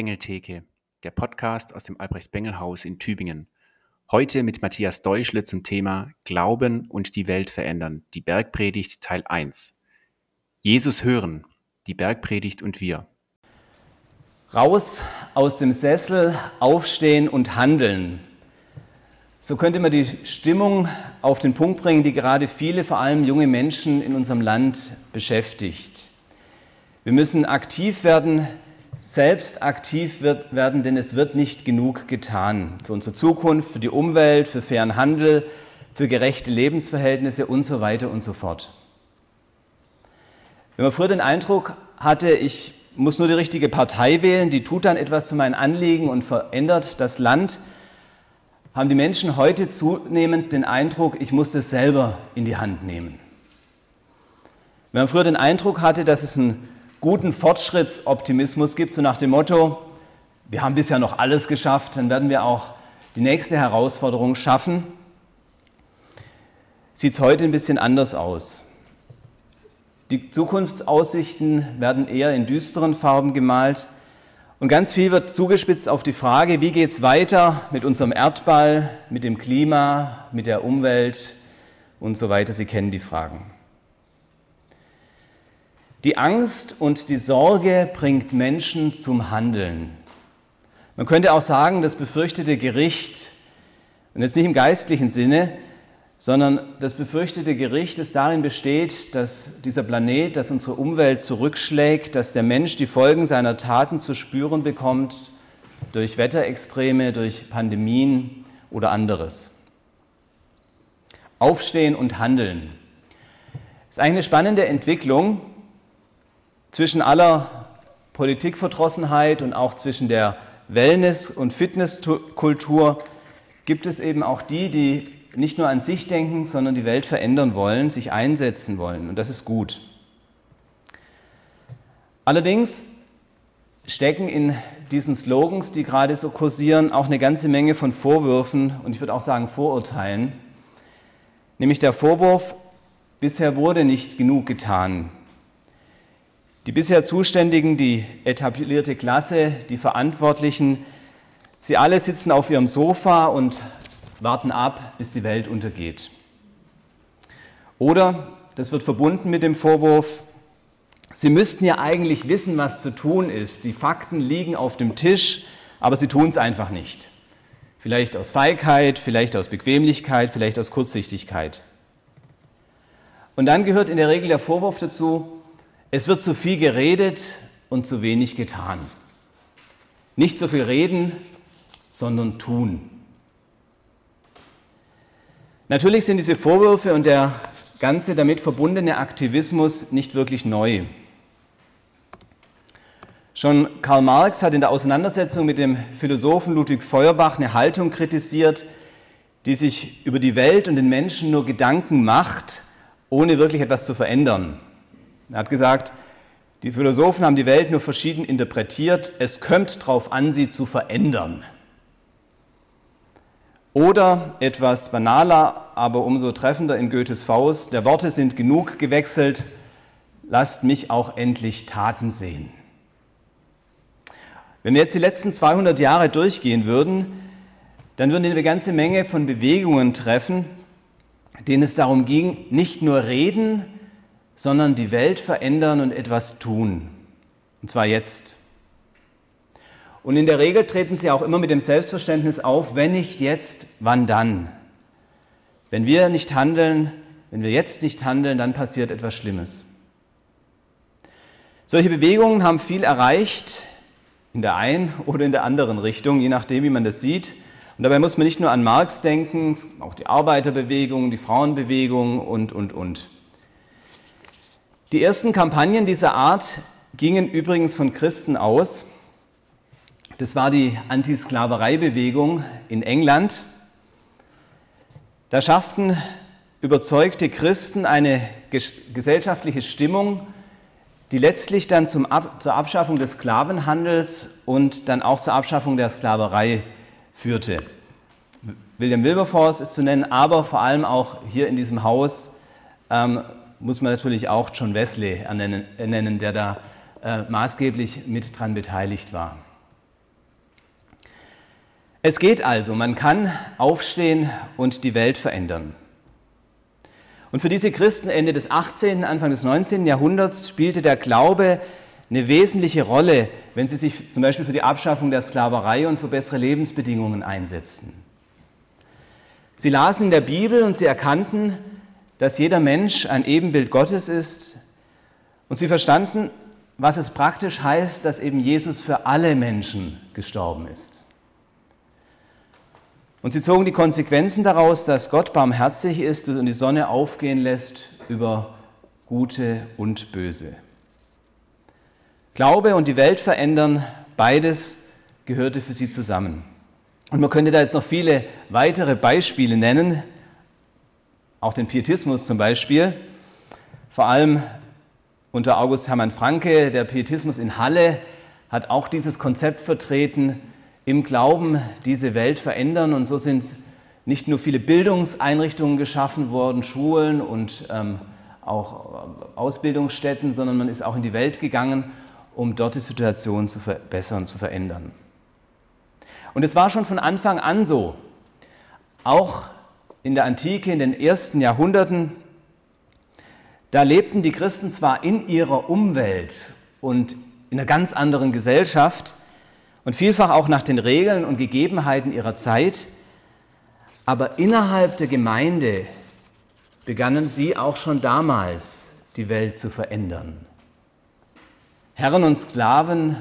Bengeltheke, der Podcast aus dem Albrecht-Bengel-Haus in Tübingen. Heute mit Matthias Deuschle zum Thema Glauben und die Welt verändern, die Bergpredigt Teil 1. Jesus hören, die Bergpredigt und wir. Raus aus dem Sessel, aufstehen und handeln. So könnte man die Stimmung auf den Punkt bringen, die gerade viele, vor allem junge Menschen in unserem Land beschäftigt. Wir müssen aktiv werden, selbst aktiv wird, werden, denn es wird nicht genug getan für unsere Zukunft, für die Umwelt, für fairen Handel, für gerechte Lebensverhältnisse und so weiter und so fort. Wenn man früher den Eindruck hatte, ich muss nur die richtige Partei wählen, die tut dann etwas zu meinen Anliegen und verändert das Land, haben die Menschen heute zunehmend den Eindruck, ich muss das selber in die Hand nehmen. Wenn man früher den Eindruck hatte, dass es einen guten Fortschrittsoptimismus gibt, so nach dem Motto, wir haben bisher noch alles geschafft, dann werden wir auch die nächste Herausforderung schaffen, sieht es heute ein bisschen anders aus. Die Zukunftsaussichten werden eher in düsteren Farben gemalt und ganz viel wird zugespitzt auf die Frage, wie geht es weiter mit unserem Erdball, mit dem Klima, mit der Umwelt und so weiter. Sie kennen die Fragen. Die Angst und die Sorge bringt Menschen zum Handeln. Man könnte auch sagen, das befürchtete Gericht, und jetzt nicht im geistlichen Sinne, sondern das befürchtete Gericht, das darin besteht, dass dieser Planet, dass unsere Umwelt zurückschlägt, dass der Mensch die Folgen seiner Taten zu spüren bekommt durch Wetterextreme, durch Pandemien oder anderes. Aufstehen und handeln. Das ist eine spannende Entwicklung zwischen aller Politikverdrossenheit und auch zwischen der Wellness- und Fitnesskultur gibt es eben auch die, die nicht nur an sich denken, sondern die Welt verändern wollen, sich einsetzen wollen. Und das ist gut. Allerdings stecken in diesen Slogans, die gerade so kursieren, auch eine ganze Menge von Vorwürfen und ich würde auch sagen Vorurteilen. Nämlich der Vorwurf, bisher wurde nicht genug getan. Die bisher Zuständigen, die etablierte Klasse, die Verantwortlichen, sie alle sitzen auf ihrem Sofa und warten ab, bis die Welt untergeht. Oder das wird verbunden mit dem Vorwurf, Sie müssten ja eigentlich wissen, was zu tun ist. Die Fakten liegen auf dem Tisch, aber Sie tun es einfach nicht. Vielleicht aus Feigheit, vielleicht aus Bequemlichkeit, vielleicht aus Kurzsichtigkeit. Und dann gehört in der Regel der Vorwurf dazu, es wird zu viel geredet und zu wenig getan. Nicht so viel reden, sondern tun. Natürlich sind diese Vorwürfe und der ganze damit verbundene Aktivismus nicht wirklich neu. Schon Karl Marx hat in der Auseinandersetzung mit dem Philosophen Ludwig Feuerbach eine Haltung kritisiert, die sich über die Welt und den Menschen nur Gedanken macht, ohne wirklich etwas zu verändern. Er hat gesagt, die Philosophen haben die Welt nur verschieden interpretiert, es kommt darauf an, sie zu verändern. Oder etwas banaler, aber umso treffender in Goethes Faust, der Worte sind genug gewechselt, lasst mich auch endlich Taten sehen. Wenn wir jetzt die letzten 200 Jahre durchgehen würden, dann würden wir eine ganze Menge von Bewegungen treffen, denen es darum ging, nicht nur reden, sondern die Welt verändern und etwas tun. Und zwar jetzt. Und in der Regel treten sie auch immer mit dem Selbstverständnis auf, wenn nicht jetzt, wann dann? Wenn wir nicht handeln, wenn wir jetzt nicht handeln, dann passiert etwas Schlimmes. Solche Bewegungen haben viel erreicht, in der einen oder in der anderen Richtung, je nachdem, wie man das sieht. Und dabei muss man nicht nur an Marx denken, auch die Arbeiterbewegung, die Frauenbewegung und, und, und. Die ersten Kampagnen dieser Art gingen übrigens von Christen aus. Das war die Antisklavereibewegung in England. Da schafften überzeugte Christen eine gesellschaftliche Stimmung, die letztlich dann Ab zur Abschaffung des Sklavenhandels und dann auch zur Abschaffung der Sklaverei führte. William Wilberforce ist zu nennen, aber vor allem auch hier in diesem Haus ähm, muss man natürlich auch John Wesley ernennen, der da äh, maßgeblich mit dran beteiligt war. Es geht also, man kann aufstehen und die Welt verändern. Und für diese Christen Ende des 18., Anfang des 19. Jahrhunderts spielte der Glaube eine wesentliche Rolle, wenn sie sich zum Beispiel für die Abschaffung der Sklaverei und für bessere Lebensbedingungen einsetzten. Sie lasen in der Bibel und sie erkannten, dass jeder Mensch ein Ebenbild Gottes ist. Und sie verstanden, was es praktisch heißt, dass eben Jesus für alle Menschen gestorben ist. Und sie zogen die Konsequenzen daraus, dass Gott barmherzig ist und die Sonne aufgehen lässt über Gute und Böse. Glaube und die Welt verändern, beides gehörte für sie zusammen. Und man könnte da jetzt noch viele weitere Beispiele nennen, auch den Pietismus zum Beispiel. Vor allem unter August Hermann Franke, der Pietismus in Halle, hat auch dieses Konzept vertreten, im Glauben diese Welt verändern. Und so sind nicht nur viele Bildungseinrichtungen geschaffen worden, Schulen und ähm, auch äh, Ausbildungsstätten, sondern man ist auch in die Welt gegangen, um dort die Situation zu verbessern, zu verändern. Und es war schon von Anfang an so, auch in der Antike, in den ersten Jahrhunderten, da lebten die Christen zwar in ihrer Umwelt und in einer ganz anderen Gesellschaft und vielfach auch nach den Regeln und Gegebenheiten ihrer Zeit, aber innerhalb der Gemeinde begannen sie auch schon damals die Welt zu verändern. Herren und Sklaven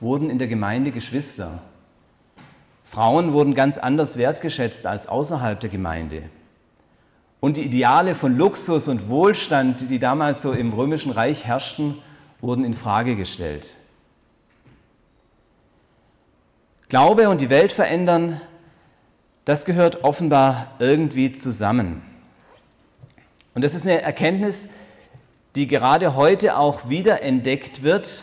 wurden in der Gemeinde Geschwister. Frauen wurden ganz anders wertgeschätzt als außerhalb der Gemeinde. Und die Ideale von Luxus und Wohlstand, die damals so im römischen Reich herrschten, wurden in Frage gestellt. Glaube und die Welt verändern, das gehört offenbar irgendwie zusammen. Und das ist eine Erkenntnis, die gerade heute auch wiederentdeckt wird,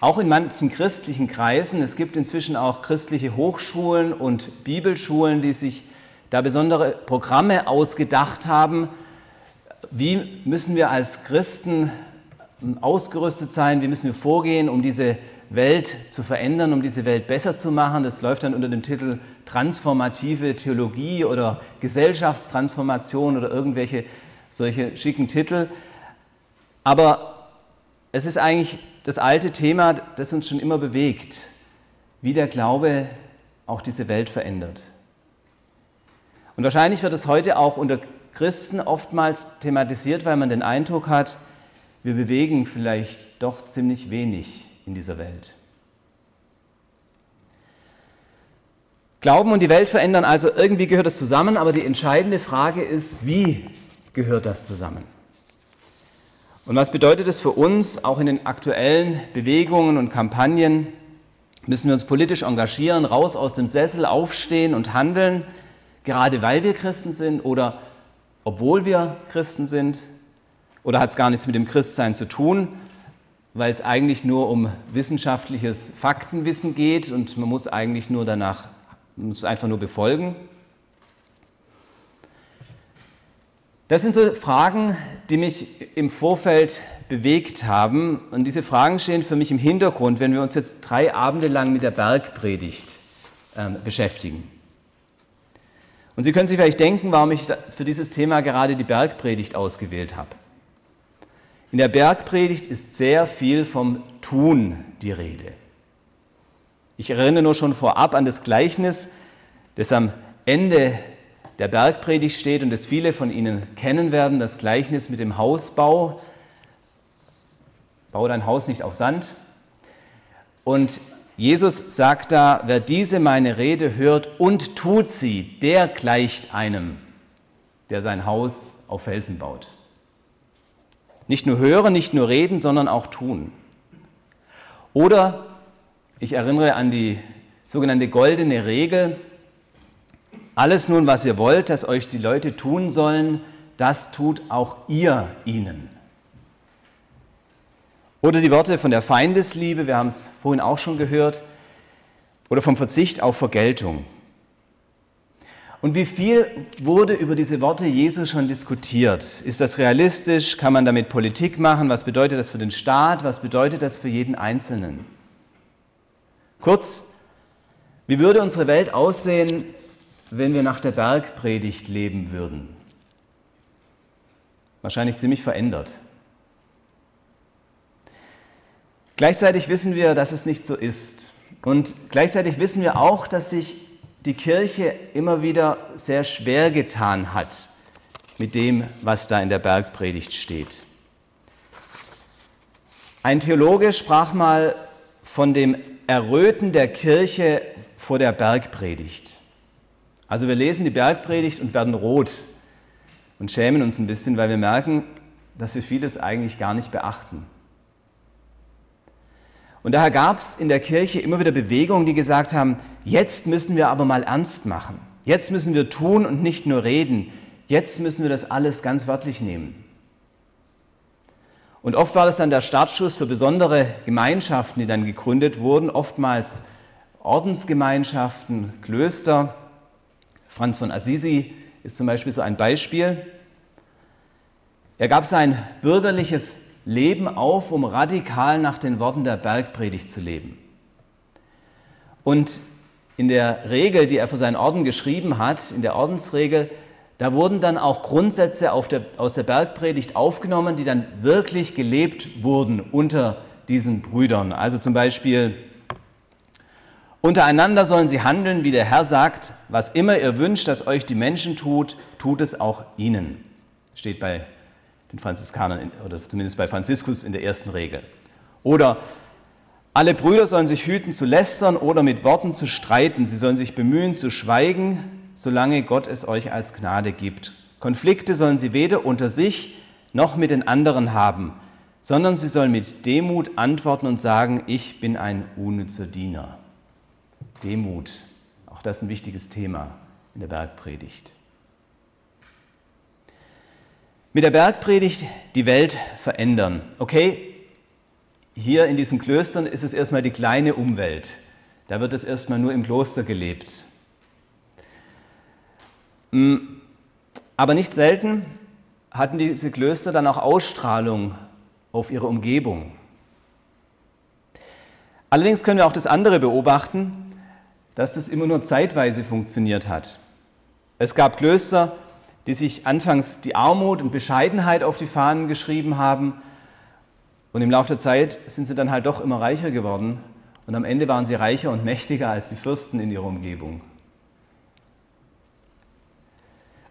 auch in manchen christlichen Kreisen. Es gibt inzwischen auch christliche Hochschulen und Bibelschulen, die sich da besondere Programme ausgedacht haben. Wie müssen wir als Christen ausgerüstet sein? Wie müssen wir vorgehen, um diese Welt zu verändern, um diese Welt besser zu machen? Das läuft dann unter dem Titel Transformative Theologie oder Gesellschaftstransformation oder irgendwelche solche schicken Titel. Aber es ist eigentlich das alte Thema, das uns schon immer bewegt, wie der Glaube auch diese Welt verändert. Und wahrscheinlich wird es heute auch unter Christen oftmals thematisiert, weil man den Eindruck hat, wir bewegen vielleicht doch ziemlich wenig in dieser Welt. Glauben und die Welt verändern, also irgendwie gehört das zusammen, aber die entscheidende Frage ist, wie gehört das zusammen? Und was bedeutet das für uns, auch in den aktuellen Bewegungen und Kampagnen? Müssen wir uns politisch engagieren, raus aus dem Sessel, aufstehen und handeln, gerade weil wir Christen sind oder obwohl wir Christen sind? Oder hat es gar nichts mit dem Christsein zu tun, weil es eigentlich nur um wissenschaftliches Faktenwissen geht und man muss eigentlich nur danach, muss einfach nur befolgen? Das sind so Fragen, die mich im Vorfeld bewegt haben. Und diese Fragen stehen für mich im Hintergrund, wenn wir uns jetzt drei Abende lang mit der Bergpredigt äh, beschäftigen. Und Sie können sich vielleicht denken, warum ich für dieses Thema gerade die Bergpredigt ausgewählt habe. In der Bergpredigt ist sehr viel vom Tun die Rede. Ich erinnere nur schon vorab an das Gleichnis, das am Ende der Bergpredigt steht und das viele von Ihnen kennen werden, das Gleichnis mit dem Hausbau. Bau dein Haus nicht auf Sand. Und Jesus sagt da, wer diese meine Rede hört und tut sie, der gleicht einem, der sein Haus auf Felsen baut. Nicht nur hören, nicht nur reden, sondern auch tun. Oder ich erinnere an die sogenannte goldene Regel, alles nun, was ihr wollt, dass euch die Leute tun sollen, das tut auch ihr ihnen. Oder die Worte von der Feindesliebe, wir haben es vorhin auch schon gehört, oder vom Verzicht auf Vergeltung. Und wie viel wurde über diese Worte Jesu schon diskutiert? Ist das realistisch? Kann man damit Politik machen? Was bedeutet das für den Staat? Was bedeutet das für jeden Einzelnen? Kurz, Wie würde unsere Welt aussehen, wenn wir nach der Bergpredigt leben würden? Wahrscheinlich ziemlich verändert. Gleichzeitig wissen wir, dass es nicht so ist. Und gleichzeitig wissen wir auch, dass sich die Kirche immer wieder sehr schwer getan hat mit dem, was da in der Bergpredigt steht. Ein Theologe sprach mal von dem Erröten der Kirche vor der Bergpredigt. Also wir lesen die Bergpredigt und werden rot und schämen uns ein bisschen, weil wir merken, dass wir vieles eigentlich gar nicht beachten. Und daher gab es in der Kirche immer wieder Bewegungen, die gesagt haben, jetzt müssen wir aber mal ernst machen. Jetzt müssen wir tun und nicht nur reden. Jetzt müssen wir das alles ganz wörtlich nehmen. Und oft war das dann der Startschuss für besondere Gemeinschaften, die dann gegründet wurden, oftmals Ordensgemeinschaften, Klöster. Franz von Assisi ist zum Beispiel so ein Beispiel. Er gab sein bürgerliches Leben auf, um radikal nach den Worten der Bergpredigt zu leben. Und in der Regel, die er für seinen Orden geschrieben hat, in der Ordensregel, da wurden dann auch Grundsätze der, aus der Bergpredigt aufgenommen, die dann wirklich gelebt wurden unter diesen Brüdern. Also zum Beispiel, untereinander sollen sie handeln, wie der Herr sagt, was immer ihr wünscht, dass euch die Menschen tut, tut es auch ihnen. Steht bei den Franziskanern oder zumindest bei Franziskus in der ersten Regel. Oder alle Brüder sollen sich hüten zu lästern oder mit Worten zu streiten. Sie sollen sich bemühen zu schweigen, solange Gott es euch als Gnade gibt. Konflikte sollen sie weder unter sich noch mit den anderen haben, sondern sie sollen mit Demut antworten und sagen, ich bin ein unnützer Diener. Demut, auch das ist ein wichtiges Thema in der Bergpredigt. Mit der Bergpredigt die Welt verändern. Okay, hier in diesen Klöstern ist es erstmal die kleine Umwelt. Da wird es erstmal nur im Kloster gelebt. Mm, aber nicht selten hatten diese Klöster dann auch Ausstrahlung auf ihre Umgebung. Allerdings können wir auch das andere beobachten, dass das immer nur zeitweise funktioniert hat. Es gab Klöster, die sich anfangs die Armut und Bescheidenheit auf die Fahnen geschrieben haben und im Laufe der Zeit sind sie dann halt doch immer reicher geworden und am Ende waren sie reicher und mächtiger als die Fürsten in ihrer Umgebung.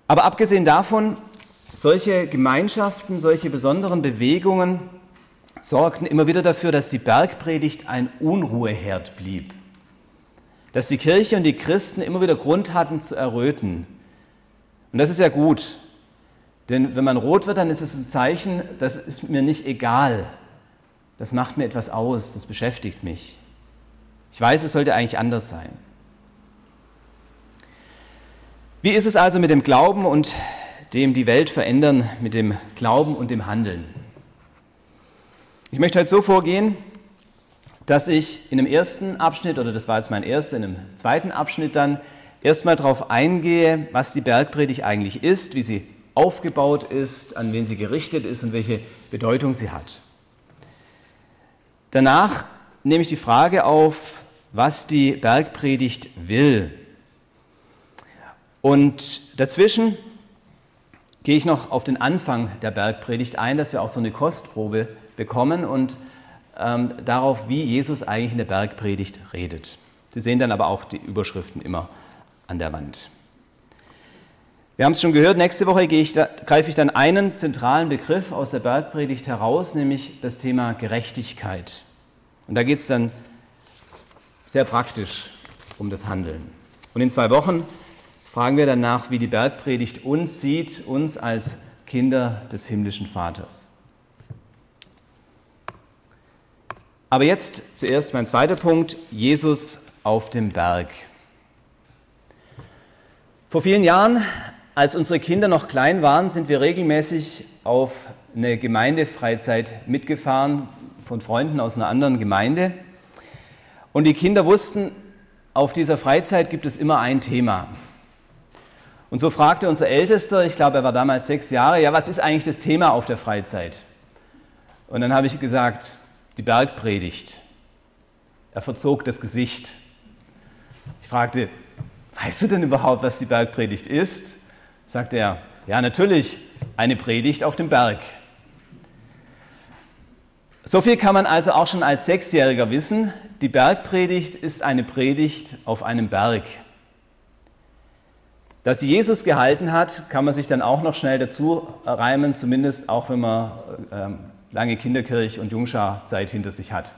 Aber abgesehen davon, solche Gemeinschaften, solche besonderen Bewegungen sorgten immer wieder dafür, dass die Bergpredigt ein Unruheherd blieb. Dass die Kirche und die Christen immer wieder Grund hatten zu erröten. Und das ist ja gut. Denn wenn man rot wird, dann ist es ein Zeichen, das ist mir nicht egal. Das macht mir etwas aus, das beschäftigt mich. Ich weiß, es sollte eigentlich anders sein. Wie ist es also mit dem Glauben und dem die Welt verändern, mit dem Glauben und dem Handeln? Ich möchte heute so vorgehen, dass ich in dem ersten Abschnitt, oder das war jetzt mein erster, in dem zweiten Abschnitt dann erstmal darauf eingehe, was die Bergpredigt eigentlich ist, wie sie aufgebaut ist, an wen sie gerichtet ist und welche Bedeutung sie hat. Danach nehme ich die Frage auf, was die Bergpredigt will. Und dazwischen gehe ich noch auf den Anfang der Bergpredigt ein, dass wir auch so eine Kostprobe bekommen und ähm, darauf, wie Jesus eigentlich in der Bergpredigt redet. Sie sehen dann aber auch die Überschriften immer an der Wand. Wir haben es schon gehört, nächste Woche ich da, greife ich dann einen zentralen Begriff aus der Bergpredigt heraus, nämlich das Thema Gerechtigkeit. Und da geht es dann sehr praktisch um das Handeln. Und in zwei Wochen fragen wir danach, wie die Bergpredigt uns sieht, uns als Kinder des himmlischen Vaters. Aber jetzt zuerst mein zweiter Punkt, Jesus auf dem Berg. Vor vielen Jahren, als unsere Kinder noch klein waren, sind wir regelmäßig auf eine Gemeindefreizeit mitgefahren von Freunden aus einer anderen Gemeinde. Und die Kinder wussten, auf dieser Freizeit gibt es immer ein Thema. Und so fragte unser Ältester, ich glaube, er war damals sechs Jahre, ja, was ist eigentlich das Thema auf der Freizeit? Und dann habe ich gesagt, die Bergpredigt. Er verzog das Gesicht. Ich fragte, weißt du denn überhaupt, was die Bergpredigt ist? Sagte er, ja natürlich, eine Predigt auf dem Berg. So viel kann man also auch schon als Sechsjähriger wissen. Die Bergpredigt ist eine Predigt auf einem Berg. Dass sie Jesus gehalten hat, kann man sich dann auch noch schnell dazu reimen, zumindest auch wenn man ähm, lange Kinderkirch- und Jungscharzeit hinter sich hat.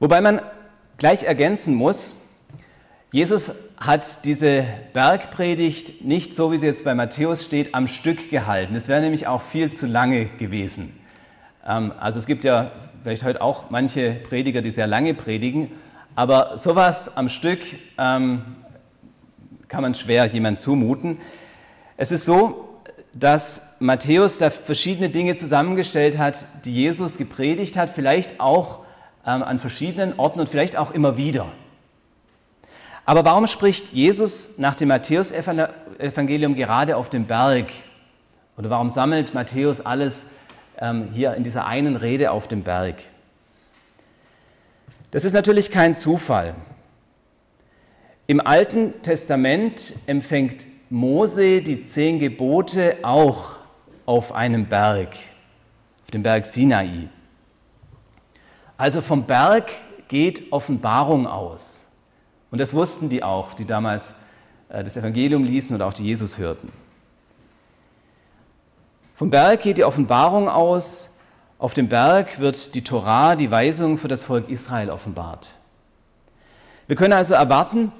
Wobei man gleich ergänzen muss, Jesus hat diese Bergpredigt nicht so, wie sie jetzt bei Matthäus steht, am Stück gehalten. Das wäre nämlich auch viel zu lange gewesen. Ähm, also es gibt ja vielleicht heute auch manche Prediger, die sehr lange predigen, aber sowas am Stück ähm, kann man schwer jemand zumuten. Es ist so, dass Matthäus da verschiedene Dinge zusammengestellt hat, die Jesus gepredigt hat, vielleicht auch ähm, an verschiedenen Orten und vielleicht auch immer wieder. Aber warum spricht Jesus nach dem Matthäusevangelium gerade auf dem Berg? Oder warum sammelt Matthäus alles ähm, hier in dieser einen Rede auf dem Berg? Das ist natürlich kein Zufall. Im Alten Testament empfängt Mose die zehn Gebote auch auf einem Berg, auf dem Berg Sinai. Also vom Berg geht Offenbarung aus. Und das wussten die auch, die damals äh, das Evangelium ließen oder auch die Jesus hörten. Vom Berg geht die Offenbarung aus. Auf dem Berg wird die Torah, die Weisung für das Volk Israel offenbart. Wir können also erwarten,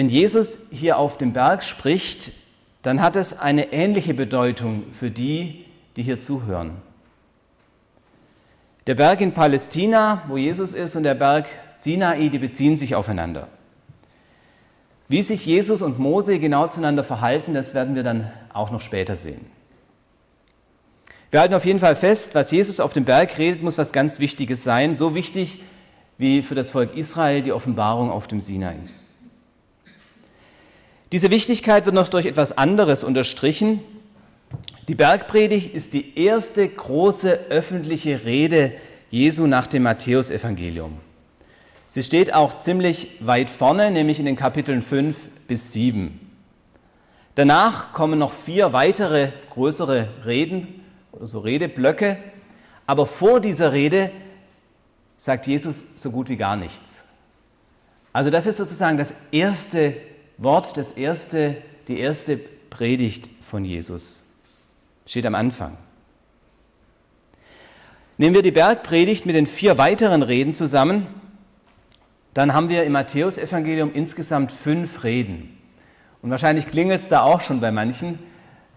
wenn Jesus hier auf dem Berg spricht, dann hat es eine ähnliche Bedeutung für die, die hier zuhören. Der Berg in Palästina, wo Jesus ist, und der Berg Sinai, die beziehen sich aufeinander. Wie sich Jesus und Mose genau zueinander verhalten, das werden wir dann auch noch später sehen. Wir halten auf jeden Fall fest, was Jesus auf dem Berg redet, muss was ganz Wichtiges sein, so wichtig wie für das Volk Israel die Offenbarung auf dem Sinai. Diese Wichtigkeit wird noch durch etwas anderes unterstrichen. Die Bergpredigt ist die erste große öffentliche Rede Jesu nach dem Matthäusevangelium. Sie steht auch ziemlich weit vorne, nämlich in den Kapiteln 5 bis 7. Danach kommen noch vier weitere größere Reden, so Redeblöcke, aber vor dieser Rede sagt Jesus so gut wie gar nichts. Also das ist sozusagen das erste Wort, das erste, die erste Predigt von Jesus. Steht am Anfang. Nehmen wir die Bergpredigt mit den vier weiteren Reden zusammen, dann haben wir im Matthäusevangelium insgesamt fünf Reden. Und wahrscheinlich klingelt es da auch schon bei manchen.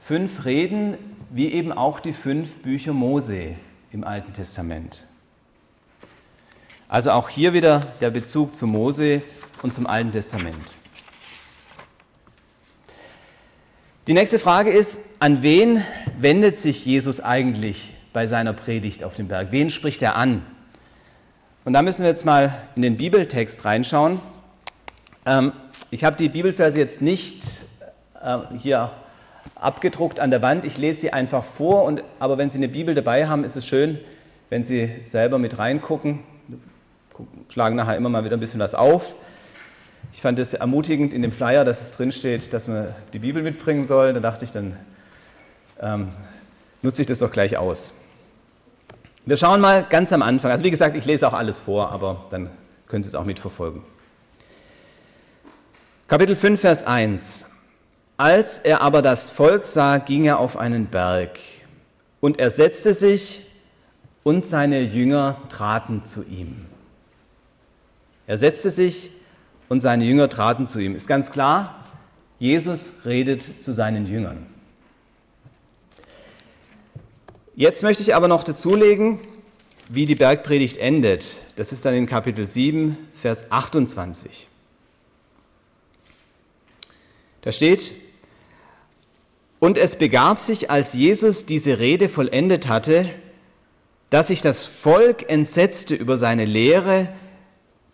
Fünf Reden, wie eben auch die fünf Bücher Mose im Alten Testament. Also auch hier wieder der Bezug zu Mose und zum Alten Testament. Die nächste Frage ist, an wen wendet sich Jesus eigentlich bei seiner Predigt auf dem Berg? Wen spricht er an? Und da müssen wir jetzt mal in den Bibeltext reinschauen. Ähm, ich habe die Bibelverse jetzt nicht äh, hier abgedruckt an der Wand. Ich lese sie einfach vor. Und, aber wenn Sie eine Bibel dabei haben, ist es schön, wenn Sie selber mit reingucken. Schlagen nachher immer mal wieder ein bisschen was auf. Ich fand es ermutigend in dem Flyer, dass es drinsteht, dass man die Bibel mitbringen soll. Da dachte ich, dann ähm, nutze ich das doch gleich aus. Wir schauen mal ganz am Anfang. Also wie gesagt, ich lese auch alles vor, aber dann können Sie es auch mitverfolgen. Kapitel 5, Vers 1. Als er aber das Volk sah, ging er auf einen Berg und er setzte sich und seine Jünger traten zu ihm. Er setzte sich und seine Jünger traten zu ihm. Ist ganz klar, Jesus redet zu seinen Jüngern. Jetzt möchte ich aber noch dazulegen, wie die Bergpredigt endet. Das ist dann in Kapitel 7, Vers 28. Da steht, und es begab sich, als Jesus diese Rede vollendet hatte, dass sich das Volk entsetzte über seine Lehre,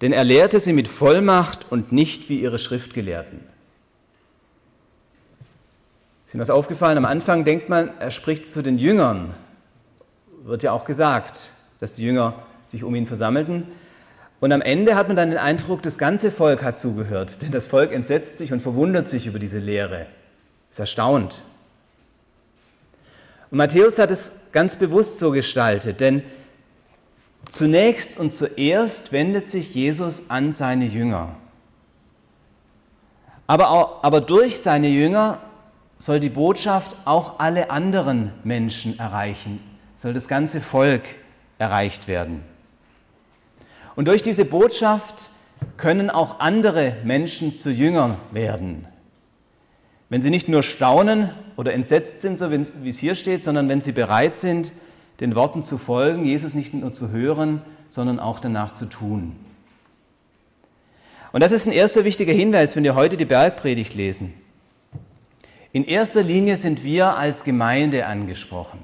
denn er lehrte sie mit Vollmacht und nicht wie ihre Schriftgelehrten. Ist Ihnen das aufgefallen? Am Anfang denkt man, er spricht zu den Jüngern. Wird ja auch gesagt, dass die Jünger sich um ihn versammelten. Und am Ende hat man dann den Eindruck, das ganze Volk hat zugehört, denn das Volk entsetzt sich und verwundert sich über diese Lehre, ist erstaunt. Und Matthäus hat es ganz bewusst so gestaltet, denn zunächst und zuerst wendet sich Jesus an seine Jünger. Aber, auch, aber durch seine Jünger soll die Botschaft auch alle anderen Menschen erreichen, soll das ganze Volk erreicht werden. Und durch diese Botschaft können auch andere Menschen zu Jüngern werden. Wenn sie nicht nur staunen oder entsetzt sind, so wie es hier steht, sondern wenn sie bereit sind, den Worten zu folgen, Jesus nicht nur zu hören, sondern auch danach zu tun. Und das ist ein erster wichtiger Hinweis, wenn wir heute die Bergpredigt lesen. In erster Linie sind wir als Gemeinde angesprochen.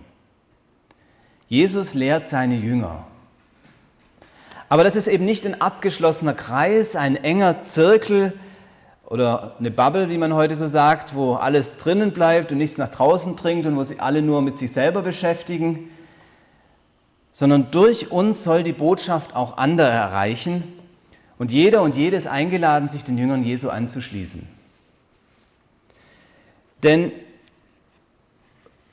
Jesus lehrt seine Jünger. Aber das ist eben nicht ein abgeschlossener Kreis, ein enger Zirkel oder eine Bubble, wie man heute so sagt, wo alles drinnen bleibt und nichts nach draußen dringt und wo sich alle nur mit sich selber beschäftigen, sondern durch uns soll die Botschaft auch andere erreichen und jeder und jedes eingeladen, sich den Jüngern Jesu anzuschließen. Denn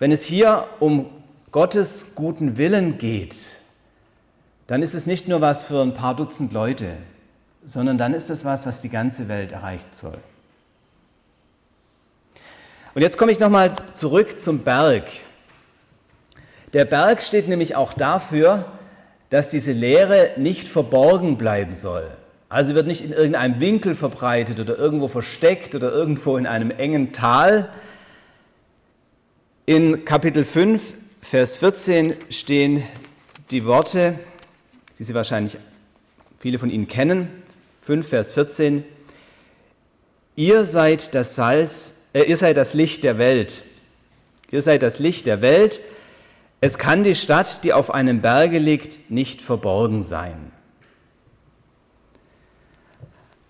wenn es hier um Gottes guten Willen geht, dann ist es nicht nur was für ein paar Dutzend Leute, sondern dann ist es was, was die ganze Welt erreichen soll. Und jetzt komme ich nochmal zurück zum Berg. Der Berg steht nämlich auch dafür, dass diese Lehre nicht verborgen bleiben soll. Also wird nicht in irgendeinem Winkel verbreitet oder irgendwo versteckt oder irgendwo in einem engen Tal. In Kapitel 5, Vers 14 stehen die Worte, die Sie wahrscheinlich viele von Ihnen kennen. 5, Vers 14. Ihr seid das Salz, äh, ihr seid das Licht der Welt. Ihr seid das Licht der Welt. Es kann die Stadt, die auf einem Berge liegt, nicht verborgen sein.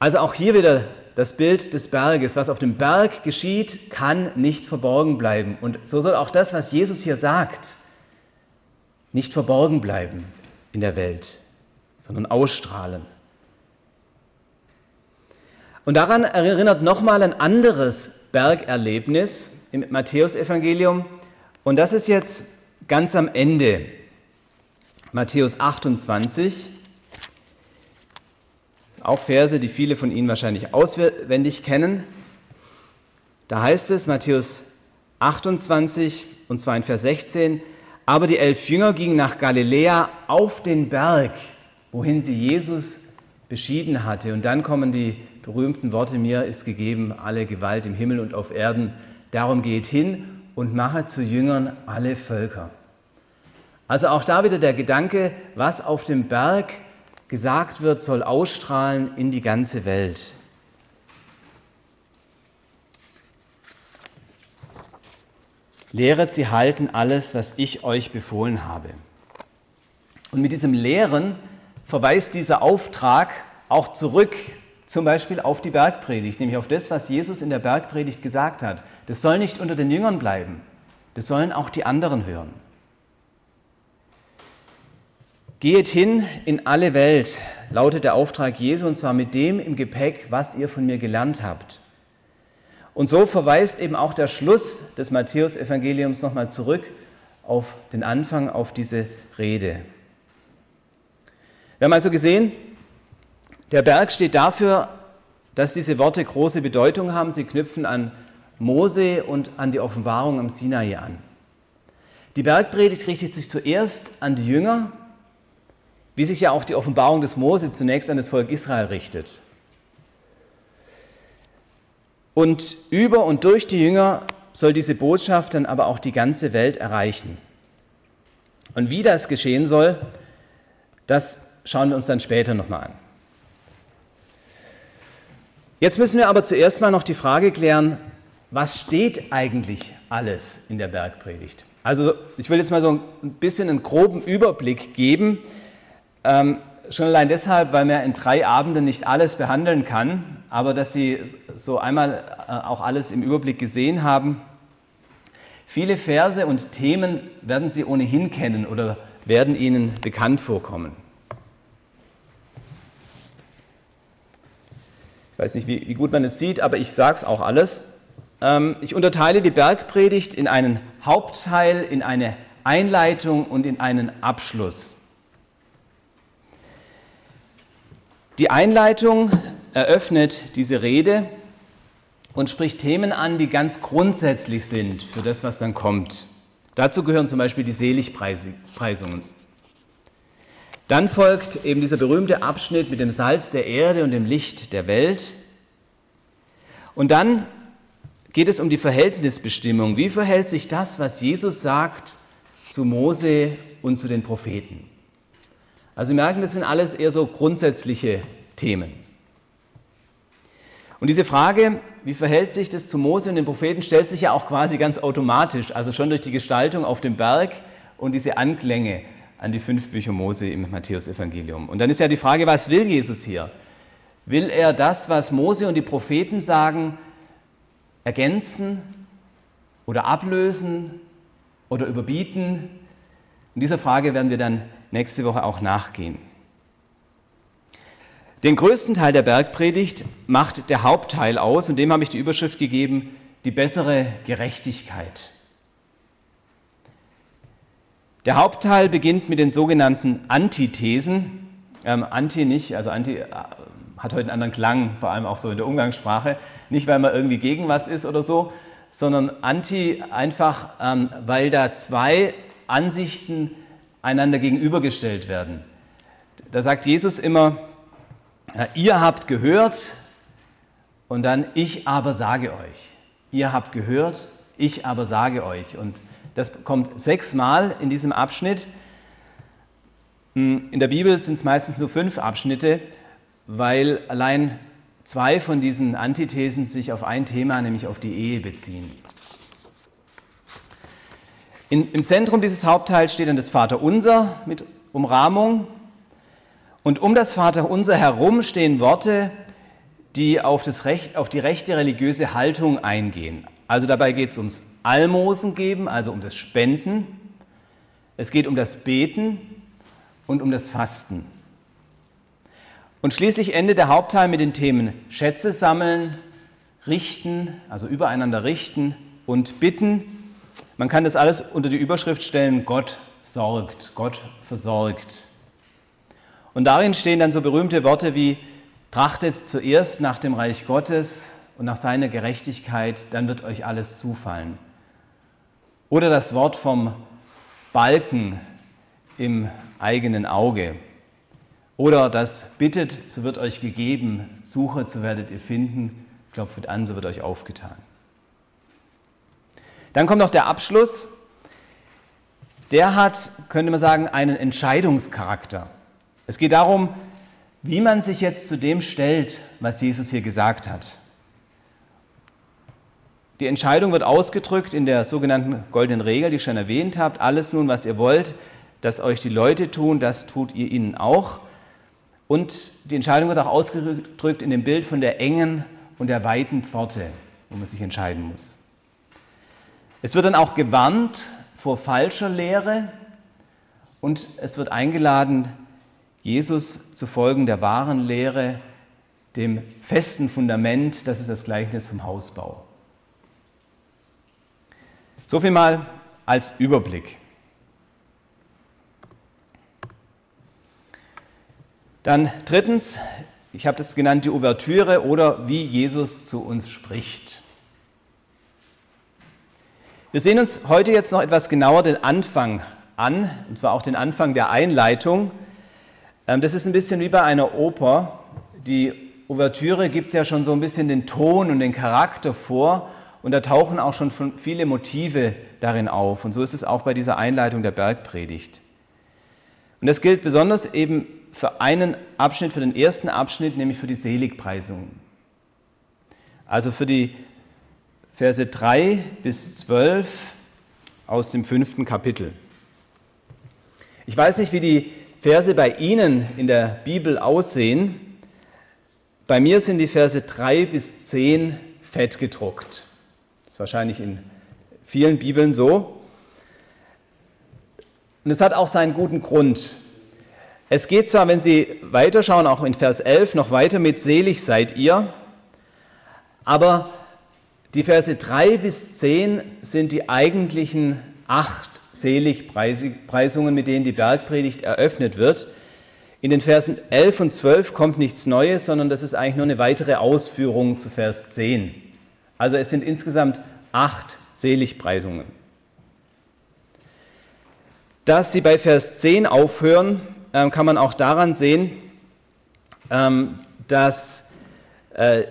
Also auch hier wieder das Bild des Berges. Was auf dem Berg geschieht, kann nicht verborgen bleiben. Und so soll auch das, was Jesus hier sagt, nicht verborgen bleiben in der Welt sondern ausstrahlen. Und daran erinnert nochmal ein anderes Bergerlebnis im Matthäusevangelium. Und das ist jetzt ganz am Ende. Matthäus 28. Auch Verse, die viele von Ihnen wahrscheinlich auswendig kennen. Da heißt es, Matthäus 28 und zwar in Vers 16, aber die elf Jünger gingen nach Galiläa auf den Berg, wohin sie Jesus beschieden hatte. Und dann kommen die berühmten Worte, mir ist gegeben alle Gewalt im Himmel und auf Erden. Darum geht hin und mache zu Jüngern alle Völker. Also auch da wieder der Gedanke, was auf dem Berg gesagt wird, soll ausstrahlen in die ganze Welt. Lehret sie halten alles, was ich euch befohlen habe. Und mit diesem Lehren verweist dieser Auftrag auch zurück zum Beispiel auf die Bergpredigt, nämlich auf das, was Jesus in der Bergpredigt gesagt hat. Das soll nicht unter den Jüngern bleiben, das sollen auch die anderen hören. Geht hin in alle Welt, lautet der Auftrag Jesu, und zwar mit dem im Gepäck, was ihr von mir gelernt habt. Und so verweist eben auch der Schluss des Matthäusevangeliums nochmal zurück auf den Anfang, auf diese Rede. Wir haben also gesehen, der Berg steht dafür, dass diese Worte große Bedeutung haben. Sie knüpfen an Mose und an die Offenbarung am Sinai an. Die Bergpredigt richtet sich zuerst an die Jünger, wie sich ja auch die Offenbarung des Mose zunächst an das Volk Israel richtet. Und über und durch die Jünger soll diese Botschaft dann aber auch die ganze Welt erreichen. Und wie das geschehen soll, das schauen wir uns dann später nochmal an. Jetzt müssen wir aber zuerst mal noch die Frage klären, was steht eigentlich alles in der Bergpredigt? Also ich will jetzt mal so ein bisschen einen groben Überblick geben, ähm, schon allein deshalb, weil man in drei Abenden nicht alles behandeln kann, aber dass Sie so einmal äh, auch alles im Überblick gesehen haben. Viele Verse und Themen werden Sie ohnehin kennen oder werden Ihnen bekannt vorkommen. Weiß nicht, wie, wie gut man es sieht, aber ich sage es auch alles. Ähm, ich unterteile die Bergpredigt in einen Hauptteil, in eine Einleitung und in einen Abschluss. Die Einleitung eröffnet diese Rede und spricht Themen an, die ganz grundsätzlich sind für das, was dann kommt. Dazu gehören zum Beispiel die Seligpreisungen. Dann folgt eben dieser berühmte Abschnitt mit dem Salz der Erde und dem Licht der Welt. Und dann geht es um die Verhältnisbestimmung. Wie verhält sich das, was Jesus sagt, zu Mose und zu den Propheten? Also Sie merken, das sind alles eher so grundsätzliche Themen. Und diese Frage, wie verhält sich das zu Mose und den Propheten, stellt sich ja auch quasi ganz automatisch, also schon durch die Gestaltung auf dem Berg und diese Anklänge an die fünf Bücher Mose im Matthäusevangelium. Und dann ist ja die Frage, was will Jesus hier? Will er das, was Mose und die Propheten sagen, ergänzen oder ablösen oder überbieten? Und dieser Frage werden wir dann nächste Woche auch nachgehen. Den größten Teil der Bergpredigt macht der Hauptteil aus und dem habe ich die Überschrift gegeben, die bessere Gerechtigkeit. Der Hauptteil beginnt mit den sogenannten Antithesen. Ähm, anti nicht, also Anti äh, hat heute einen anderen Klang, vor allem auch so in der Umgangssprache. Nicht, weil man irgendwie gegen was ist oder so, sondern Anti einfach, ähm, weil da zwei Ansichten einander gegenübergestellt werden. Da sagt Jesus immer, ihr habt gehört und dann ich aber sage euch. Ihr habt gehört, ich aber sage euch. Und das kommt sechsmal in diesem Abschnitt. Hm, in der Bibel sind es meistens nur fünf Abschnitte, weil allein zwei von diesen Antithesen sich auf ein Thema, nämlich auf die Ehe beziehen. In, Im Zentrum dieses Hauptteils steht dann das Vaterunser mit Umrahmung. Und um das Vaterunser herum stehen Worte, die auf, Recht, auf die rechte religiöse Haltung eingehen. Also dabei geht es ums Almosen geben, also um das Spenden. Es geht um das Beten und um das Fasten. Und schließlich endet der Hauptteil mit den Themen Schätze sammeln, richten, also übereinander richten und bitten. Man kann das alles unter die Überschrift stellen, Gott sorgt, Gott versorgt. Und darin stehen dann so berühmte Worte wie, trachtet zuerst nach dem Reich Gottes und nach seiner Gerechtigkeit, dann wird euch alles zufallen. Oder das Wort vom Balken im eigenen Auge. Oder das bittet, so wird euch gegeben, suchet, so werdet ihr finden, klopft an, so wird euch aufgetan. Dann kommt noch der Abschluss. Der hat, könnte man sagen, einen Entscheidungscharakter. Es geht darum, wie man sich jetzt zu dem stellt, was Jesus hier gesagt hat. Die Entscheidung wird ausgedrückt in der sogenannten goldenen Regel, die ich schon erwähnt habe. Alles nun, was ihr wollt, dass euch die Leute tun, das tut ihr ihnen auch. Und die Entscheidung wird auch ausgedrückt in dem Bild von der engen und der weiten Pforte, wo man sich entscheiden muss. Es wird dann auch gewarnt vor falscher Lehre und es wird eingeladen, Jesus zu folgen der wahren Lehre, dem festen Fundament, das ist das Gleichnis vom Hausbau. So viel mal als Überblick. Dann drittens, ich habe das genannt, die Ouvertüre oder wie Jesus zu uns spricht. Wir sehen uns heute jetzt noch etwas genauer den Anfang an, und zwar auch den Anfang der Einleitung. Ähm, das ist ein bisschen wie bei einer Oper. Die Ouvertüre gibt ja schon so ein bisschen den Ton und den Charakter vor und da tauchen auch schon viele Motive darin auf. Und so ist es auch bei dieser Einleitung der Bergpredigt. Und das gilt besonders eben für einen Abschnitt, für den ersten Abschnitt, nämlich für die Seligpreisungen. Also für die Verse 3 bis 12 aus dem fünften Kapitel. Ich weiß nicht, wie die Verse bei Ihnen in der Bibel aussehen. Bei mir sind die Verse 3 bis 10 fett gedruckt. Ist wahrscheinlich in vielen Bibeln so. Und es hat auch seinen guten Grund. Es geht zwar, wenn Sie weiterschauen, auch in Vers 11 noch weiter mit Selig seid ihr, Aber die Verse 3 bis 10 sind die eigentlichen acht Seligpreisungen, mit denen die Bergpredigt eröffnet wird. In den Versen 11 und 12 kommt nichts Neues, sondern das ist eigentlich nur eine weitere Ausführung zu Vers 10. Also es sind insgesamt acht Seligpreisungen. Dass sie bei Vers 10 aufhören, ähm, kann man auch daran sehen, ähm, dass äh,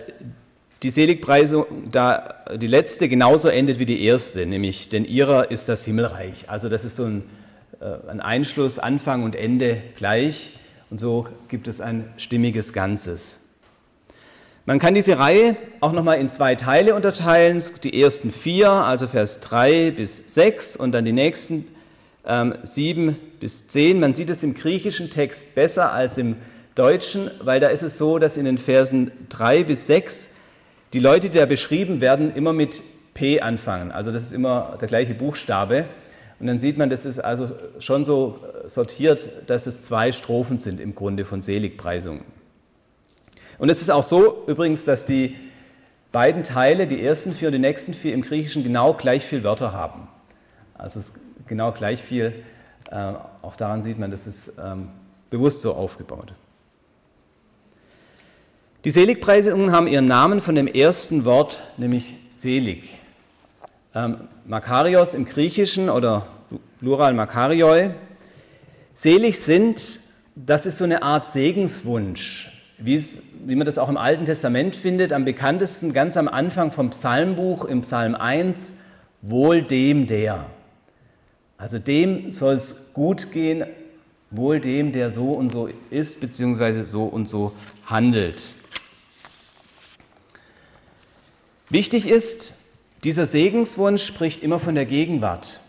die Seligpreisung, da die letzte genauso endet wie die erste, nämlich denn ihrer ist das Himmelreich. Also das ist so ein, äh, ein Einschluss, Anfang und Ende gleich und so gibt es ein stimmiges Ganzes. Man kann diese Reihe auch nochmal in zwei Teile unterteilen, die ersten vier, also Vers 3 bis 6 und dann die nächsten ähm, 7 bis 10. Man sieht es im griechischen Text besser als im Deutschen, weil da ist es so, dass in den Versen 3 bis 6 die Leute, die da beschrieben werden, immer mit P anfangen. Also das ist immer der gleiche Buchstabe. Und dann sieht man, das ist also schon so sortiert, dass es zwei Strophen sind im Grunde von Seligpreisungen. Und es ist auch so übrigens, dass die beiden Teile, die ersten vier und die nächsten vier im Griechischen genau gleich viele Wörter haben. Also es ist genau gleich viel. Äh, auch daran sieht man, das ist ähm, bewusst so aufgebaut. Die Seligpreisungen haben ihren Namen von dem ersten Wort, nämlich selig. Ähm, Makarios im Griechischen oder Plural Makarioi. Selig sind, das ist so eine Art Segenswunsch, wie, es, wie man das auch im Alten Testament findet, am bekanntesten ganz am Anfang vom Psalmbuch im Psalm 1, wohl dem der. Also dem soll es gut gehen, wohl dem, der so und so ist, beziehungsweise so und so handelt. Wichtig ist, dieser Segenswunsch spricht immer von der Gegenwart.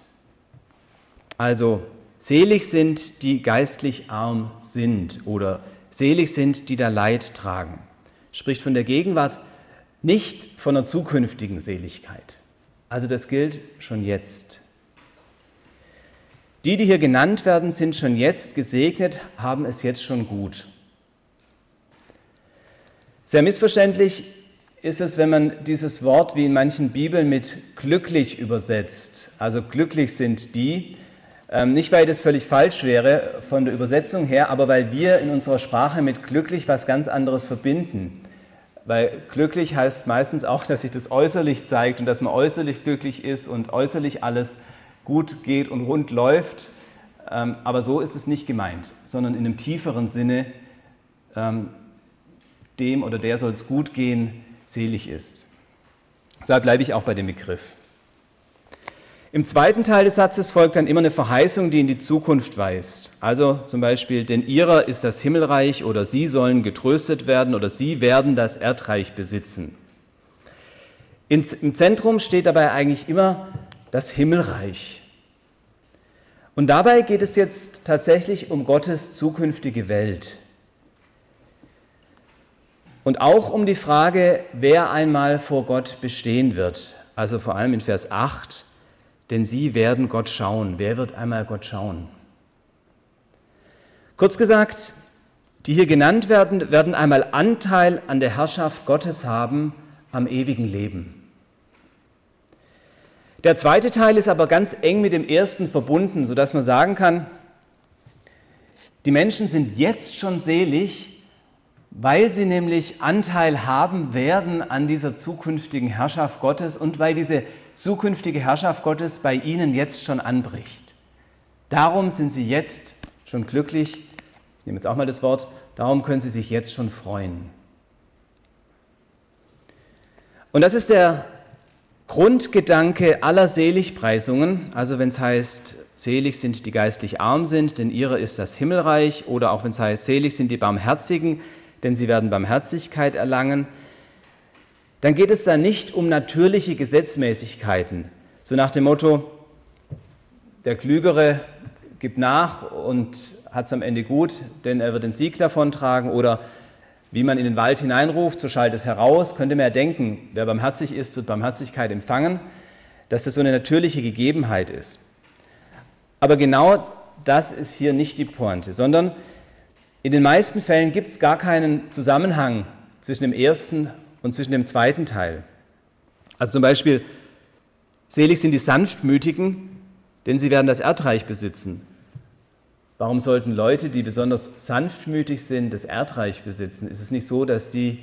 Also selig sind, die geistlich arm sind oder selig sind, die da Leid tragen. Spricht von der Gegenwart, nicht von der zukünftigen Seligkeit. Also das gilt schon jetzt. Die, die hier genannt werden, sind schon jetzt gesegnet, haben es jetzt schon gut. Sehr missverständlich ist es, wenn man dieses Wort wie in manchen Bibeln mit glücklich übersetzt. Also glücklich sind die. Ähm, nicht, weil das völlig falsch wäre von der Übersetzung her, aber weil wir in unserer Sprache mit glücklich was ganz anderes verbinden. Weil glücklich heißt meistens auch, dass sich das äußerlich zeigt und dass man äußerlich glücklich ist und äußerlich alles gut geht und rund läuft. Ähm, aber so ist es nicht gemeint, sondern in einem tieferen Sinne, ähm, dem oder der soll es gut gehen, selig ist. Deshalb bleibe ich auch bei dem Begriff. Im zweiten Teil des Satzes folgt dann immer eine Verheißung, die in die Zukunft weist. Also zum Beispiel, denn ihrer ist das Himmelreich oder sie sollen getröstet werden oder sie werden das Erdreich besitzen. Im Zentrum steht dabei eigentlich immer das Himmelreich. Und dabei geht es jetzt tatsächlich um Gottes zukünftige Welt. Und auch um die Frage, wer einmal vor Gott bestehen wird. Also vor allem in Vers 8, denn sie werden Gott schauen. Wer wird einmal Gott schauen? Kurz gesagt, die hier genannt werden, werden einmal Anteil an der Herrschaft Gottes haben, am ewigen Leben. Der zweite Teil ist aber ganz eng mit dem ersten verbunden, sodass man sagen kann, die Menschen sind jetzt schon selig, weil sie nämlich Anteil haben werden an dieser zukünftigen Herrschaft Gottes und weil diese zukünftige Herrschaft Gottes bei ihnen jetzt schon anbricht. Darum sind sie jetzt schon glücklich. Ich nehme jetzt auch mal das Wort. Darum können sie sich jetzt schon freuen. Und das ist der Grundgedanke aller Seligpreisungen. Also wenn es heißt, selig sind die geistlich arm sind, denn ihre ist das Himmelreich. Oder auch wenn es heißt, selig sind die Barmherzigen, denn sie werden Barmherzigkeit erlangen, dann geht es da nicht um natürliche Gesetzmäßigkeiten, so nach dem Motto, der Klügere gibt nach und hat es am Ende gut, denn er wird den Sieg davontragen oder wie man in den Wald hineinruft, so schallt es heraus, könnte man ja denken, wer barmherzig ist, wird Barmherzigkeit empfangen, dass das so eine natürliche Gegebenheit ist. Aber genau das ist hier nicht die Pointe, sondern in den meisten Fällen gibt es gar keinen Zusammenhang zwischen dem ersten und zwischen dem zweiten Teil. Also zum Beispiel, selig sind die Sanftmütigen, denn sie werden das Erdreich besitzen. Warum sollten Leute, die besonders sanftmütig sind, das Erdreich besitzen? Ist es nicht so, dass die,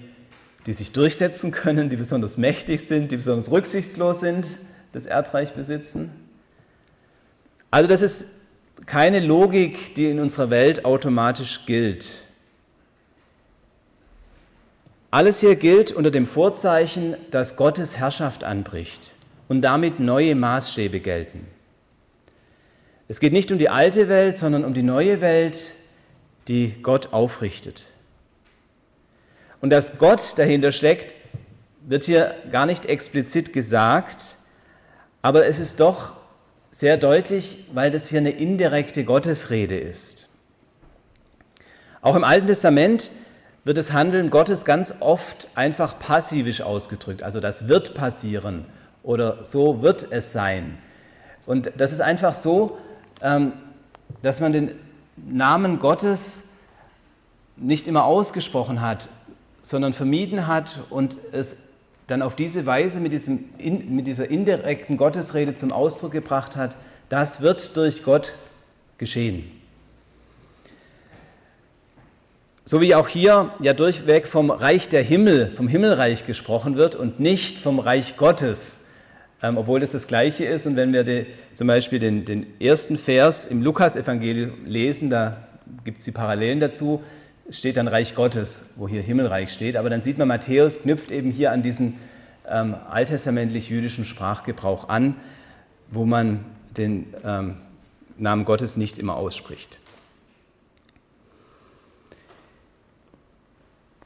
die sich durchsetzen können, die besonders mächtig sind, die besonders rücksichtslos sind, das Erdreich besitzen? Also das ist keine Logik, die in unserer Welt automatisch gilt. Alles hier gilt unter dem Vorzeichen, dass Gottes Herrschaft anbricht und damit neue Maßstäbe gelten. Es geht nicht um die alte Welt, sondern um die neue Welt, die Gott aufrichtet. Und dass Gott dahinter steckt, wird hier gar nicht explizit gesagt, aber es ist doch sehr deutlich, weil das hier eine indirekte Gottesrede ist. Auch im Alten Testament wird das Handeln Gottes ganz oft einfach passivisch ausgedrückt. Also das wird passieren oder so wird es sein. Und das ist einfach so, ähm, dass man den Namen Gottes nicht immer ausgesprochen hat, sondern vermieden hat und es dann auf diese Weise mit, diesem, mit dieser indirekten Gottesrede zum Ausdruck gebracht hat, das wird durch Gott geschehen. So wie auch hier ja durchweg vom Reich der Himmel, vom Himmelreich gesprochen wird und nicht vom Reich Gottes, ähm, obwohl das das Gleiche ist. Und wenn wir die, zum Beispiel den, den ersten Vers im Lukas-Evangelium lesen, da gibt es die Parallelen dazu, steht dann Reich Gottes, wo hier Himmelreich steht. Aber dann sieht man, Matthäus knüpft eben hier an diesen ähm, alttestamentlich-jüdischen Sprachgebrauch an, wo man den ähm, Namen Gottes nicht immer ausspricht.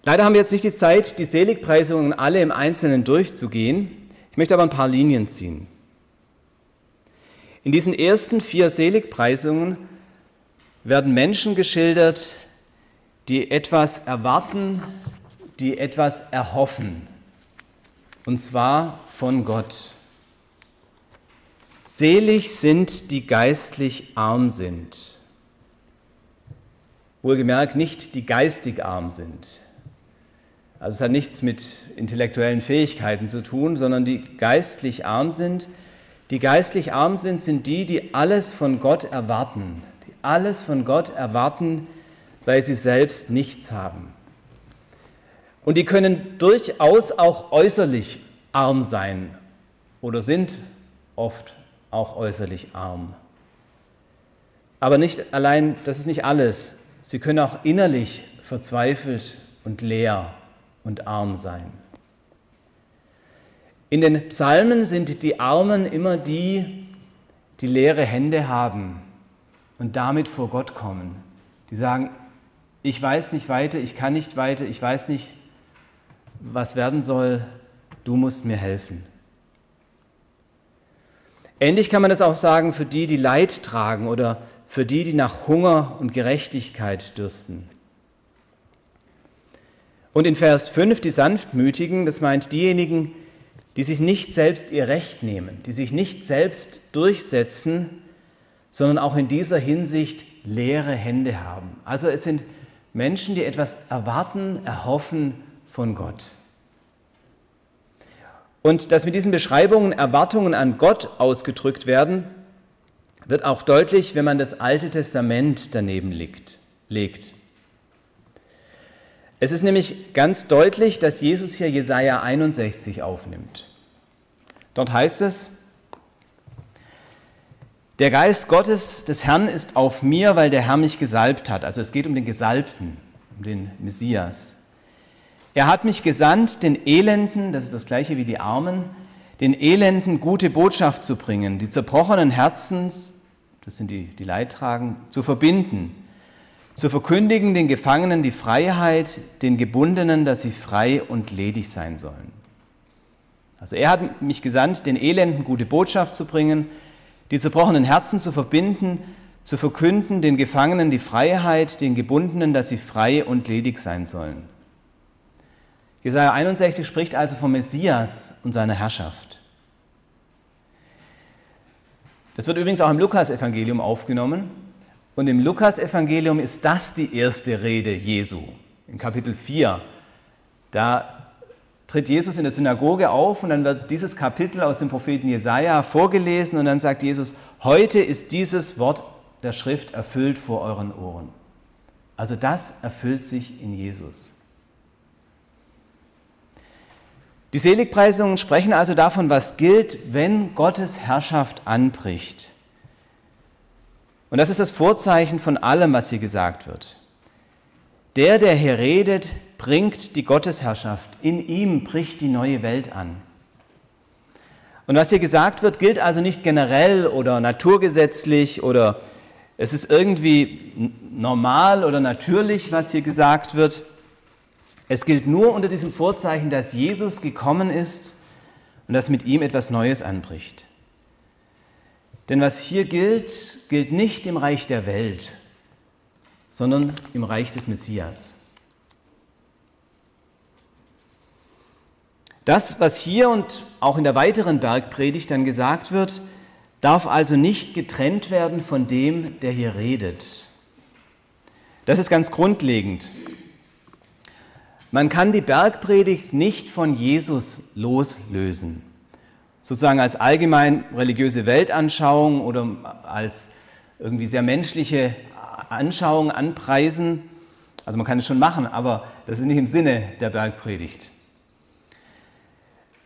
Leider haben wir jetzt nicht die Zeit, die Seligpreisungen alle im Einzelnen durchzugehen. Ich möchte aber ein paar Linien ziehen. In diesen ersten vier Seligpreisungen werden Menschen geschildert, die etwas erwarten, die etwas erhoffen, und zwar von Gott. Selig sind, die geistlich arm sind. Wohlgemerkt nicht die geistig arm sind. Also es hat nichts mit intellektuellen Fähigkeiten zu tun, sondern die geistlich arm sind. Die geistlich arm sind, sind die, die alles von Gott erwarten, die alles von Gott erwarten, weil sie selbst nichts haben. Und die können durchaus auch äußerlich arm sein oder sind oft auch äußerlich arm. Aber nicht allein, das ist nicht alles. Sie können auch innerlich verzweifelt und leer und arm sein. In den Psalmen sind die Armen immer die, die leere Hände haben und damit vor Gott kommen. Die sagen, ich weiß nicht weiter, ich kann nicht weiter, ich weiß nicht, was werden soll, du musst mir helfen. Ähnlich kann man das auch sagen für die, die Leid tragen oder für die, die nach Hunger und Gerechtigkeit dürsten. Und in Vers 5 die Sanftmütigen, das meint diejenigen, die sich nicht selbst ihr Recht nehmen, die sich nicht selbst durchsetzen, sondern auch in dieser Hinsicht leere Hände haben. Also es sind Menschen, die etwas erwarten, erhoffen von Gott. Und dass mit diesen Beschreibungen Erwartungen an Gott ausgedrückt werden, wird auch deutlich, wenn man das Alte Testament daneben legt. Es ist nämlich ganz deutlich, dass Jesus hier Jesaja 61 aufnimmt. Dort heißt es, der Geist Gottes des Herrn ist auf mir, weil der Herr mich gesalbt hat. Also es geht um den Gesalbten, um den Messias. Er hat mich gesandt, den Elenden, das ist das gleiche wie die Armen, den Elenden gute Botschaft zu bringen, die zerbrochenen Herzens, das sind die, die Leidtragen, zu verbinden zu verkündigen den Gefangenen die Freiheit, den Gebundenen, dass sie frei und ledig sein sollen. Also er hat mich gesandt, den Elenden gute Botschaft zu bringen, die zerbrochenen Herzen zu verbinden, zu verkünden den Gefangenen die Freiheit, den Gebundenen, dass sie frei und ledig sein sollen. Jesaja 61 spricht also vom Messias und seiner Herrschaft. Das wird übrigens auch im Lukas-Evangelium aufgenommen. Und im Lukasevangelium ist das die erste Rede Jesu. In Kapitel 4, da tritt Jesus in der Synagoge auf und dann wird dieses Kapitel aus dem Propheten Jesaja vorgelesen und dann sagt Jesus: Heute ist dieses Wort der Schrift erfüllt vor euren Ohren. Also das erfüllt sich in Jesus. Die Seligpreisungen sprechen also davon, was gilt, wenn Gottes Herrschaft anbricht. Und das ist das Vorzeichen von allem, was hier gesagt wird. Der, der hier redet, bringt die Gottesherrschaft. In ihm bricht die neue Welt an. Und was hier gesagt wird, gilt also nicht generell oder naturgesetzlich oder es ist irgendwie normal oder natürlich, was hier gesagt wird. Es gilt nur unter diesem Vorzeichen, dass Jesus gekommen ist und dass mit ihm etwas Neues anbricht. Denn was hier gilt, gilt nicht im Reich der Welt, sondern im Reich des Messias. Das, was hier und auch in der weiteren Bergpredigt dann gesagt wird, darf also nicht getrennt werden von dem, der hier redet. Das ist ganz grundlegend. Man kann die Bergpredigt nicht von Jesus loslösen, sozusagen als allgemein religiöse Weltanschauung oder als irgendwie sehr menschliche Anschauung anpreisen. Also man kann es schon machen, aber das ist nicht im Sinne der Bergpredigt.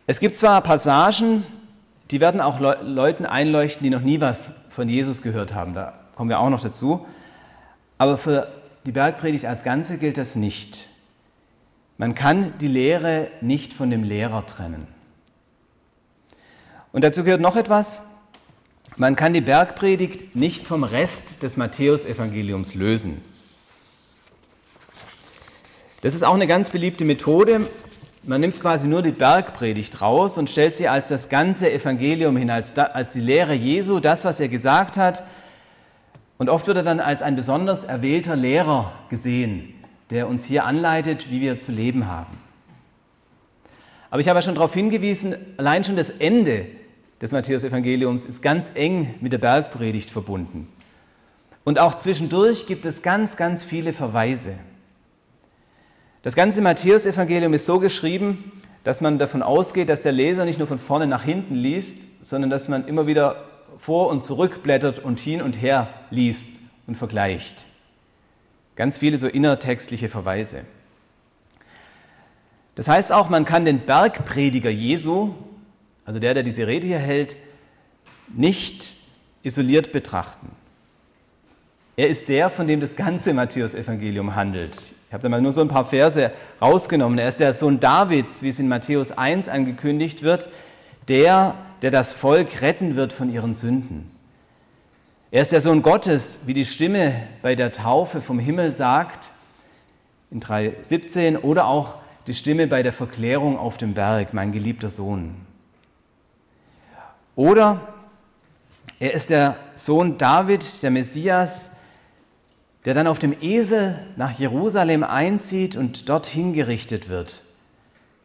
Es gibt zwar Passagen, die werden auch Leuten einleuchten, die noch nie was von Jesus gehört haben. Da kommen wir auch noch dazu. Aber für die Bergpredigt als Ganze gilt das nicht. Man kann die Lehre nicht von dem Lehrer trennen. Und dazu gehört noch etwas. Man kann die Bergpredigt nicht vom Rest des Matthäusevangeliums lösen. Das ist auch eine ganz beliebte Methode. Man nimmt quasi nur die Bergpredigt raus und stellt sie als das ganze Evangelium hin, als, als die Lehre Jesu, das, was er gesagt hat. Und oft wird er dann als ein besonders erwählter Lehrer gesehen der uns hier anleitet, wie wir zu leben haben. Aber ich habe ja schon darauf hingewiesen, allein schon das Ende des Matthäus-Evangeliums ist ganz eng mit der Bergpredigt verbunden. Und auch zwischendurch gibt es ganz, ganz viele Verweise. Das ganze Matthäus-Evangelium ist so geschrieben, dass man davon ausgeht, dass der Leser nicht nur von vorne nach hinten liest, sondern dass man immer wieder vor und zurück blättert und hin und her liest und vergleicht. Ganz viele so innertextliche Verweise. Das heißt auch, man kann den Bergprediger Jesu, also der, der diese Rede hier hält, nicht isoliert betrachten. Er ist der, von dem das ganze Matthäus-Evangelium handelt. Ich habe da mal nur so ein paar Verse rausgenommen. Er ist der Sohn Davids, wie es in Matthäus 1 angekündigt wird, der, der das Volk retten wird von ihren Sünden. Er ist der Sohn Gottes, wie die Stimme bei der Taufe vom Himmel sagt in 3.17 oder auch die Stimme bei der Verklärung auf dem Berg, mein geliebter Sohn. Oder er ist der Sohn David, der Messias, der dann auf dem Esel nach Jerusalem einzieht und dort hingerichtet wird,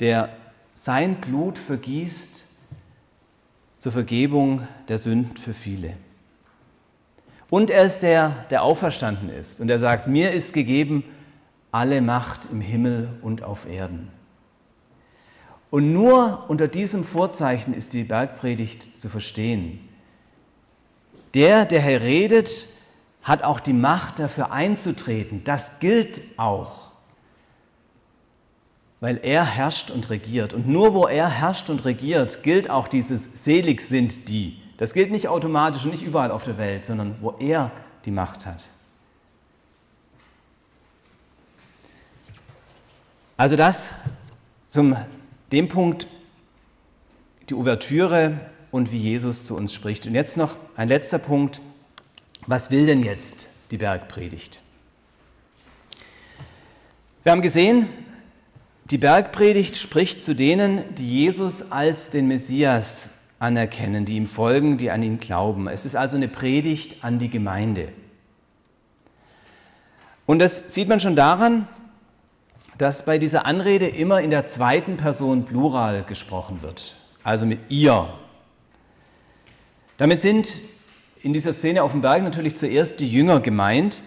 der sein Blut vergießt zur Vergebung der Sünden für viele. Und er ist der, der auferstanden ist. Und er sagt, mir ist gegeben alle Macht im Himmel und auf Erden. Und nur unter diesem Vorzeichen ist die Bergpredigt zu verstehen. Der, der hier redet, hat auch die Macht dafür einzutreten. Das gilt auch, weil er herrscht und regiert. Und nur wo er herrscht und regiert, gilt auch dieses Selig sind die. Das gilt nicht automatisch und nicht überall auf der Welt, sondern wo er die Macht hat. Also das zum dem Punkt die Ouvertüre und wie Jesus zu uns spricht. Und jetzt noch ein letzter Punkt. Was will denn jetzt die Bergpredigt? Wir haben gesehen, die Bergpredigt spricht zu denen, die Jesus als den Messias anerkennen, die ihm folgen, die an ihn glauben. Es ist also eine Predigt an die Gemeinde. Und das sieht man schon daran, dass bei dieser Anrede immer in der zweiten Person Plural gesprochen wird, also mit ihr. Damit sind in dieser Szene auf dem Berg natürlich zuerst die Jünger gemeint,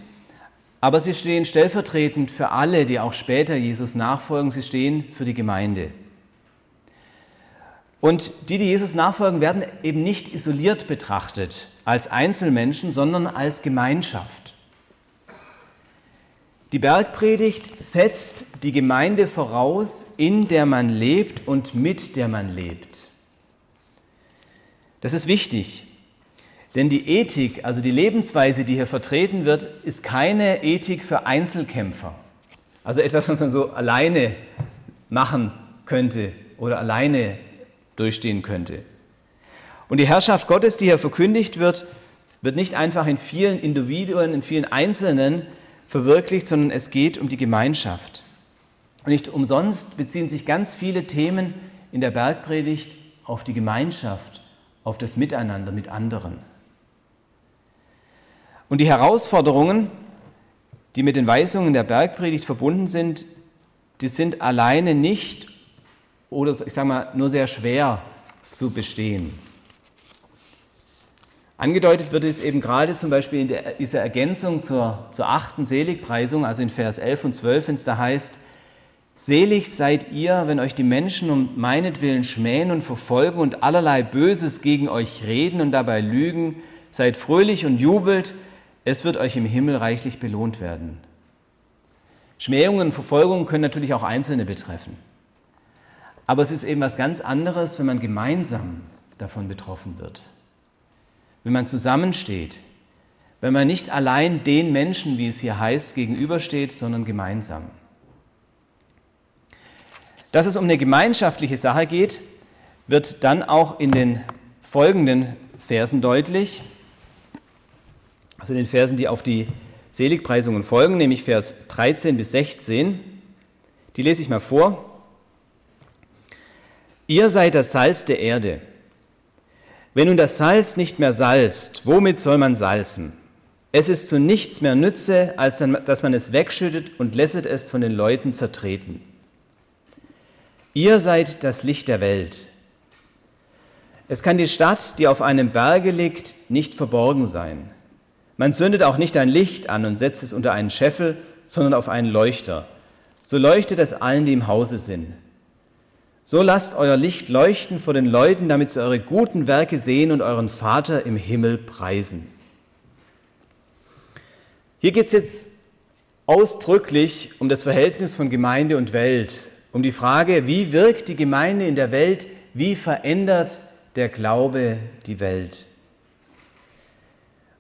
aber sie stehen stellvertretend für alle, die auch später Jesus nachfolgen, sie stehen für die Gemeinde. Und die, die Jesus nachfolgen, werden eben nicht isoliert betrachtet als Einzelmenschen, sondern als Gemeinschaft. Die Bergpredigt setzt die Gemeinde voraus, in der man lebt und mit der man lebt. Das ist wichtig, denn die Ethik, also die Lebensweise, die hier vertreten wird, ist keine Ethik für Einzelkämpfer. Also etwas, was man so alleine machen könnte oder alleine durchstehen könnte. Und die Herrschaft Gottes, die hier verkündigt wird, wird nicht einfach in vielen Individuen, in vielen Einzelnen verwirklicht, sondern es geht um die Gemeinschaft. Und nicht umsonst beziehen sich ganz viele Themen in der Bergpredigt auf die Gemeinschaft, auf das Miteinander mit anderen. Und die Herausforderungen, die mit den Weisungen der Bergpredigt verbunden sind, die sind alleine nicht oder ich sage mal nur sehr schwer zu bestehen. Angedeutet wird es eben gerade zum Beispiel in der, dieser Ergänzung zur, zur achten Seligpreisung, also in Vers 11 und 12, wenn es da heißt, Selig seid ihr, wenn euch die Menschen um meinetwillen schmähen und verfolgen und allerlei Böses gegen euch reden und dabei lügen. Seid fröhlich und jubelt, es wird euch im Himmel reichlich belohnt werden. Schmähungen und Verfolgungen können natürlich auch Einzelne betreffen. Aber es ist eben was ganz anderes, wenn man gemeinsam davon betroffen wird wenn man zusammensteht, wenn man nicht allein den Menschen, wie es hier heißt, gegenübersteht, sondern gemeinsam. Dass es um eine gemeinschaftliche Sache geht, wird dann auch in den folgenden Versen deutlich, also in den Versen, die auf die Seligpreisungen folgen, nämlich Vers 13 bis 16. Die lese ich mal vor. Ihr seid das Salz der Erde. Wenn nun das Salz nicht mehr salzt, womit soll man salzen? Es ist zu nichts mehr Nütze, als dass man es wegschüttet und lässet es von den Leuten zertreten. Ihr seid das Licht der Welt. Es kann die Stadt, die auf einem Berge liegt, nicht verborgen sein. Man zündet auch nicht ein Licht an und setzt es unter einen Scheffel, sondern auf einen Leuchter. So leuchtet es allen, die im Hause sind. So lasst euer Licht leuchten vor den Leuten, damit sie eure guten Werke sehen und euren Vater im Himmel preisen. Hier geht es jetzt ausdrücklich um das Verhältnis von Gemeinde und Welt, um die Frage, wie wirkt die Gemeinde in der Welt, wie verändert der Glaube die Welt.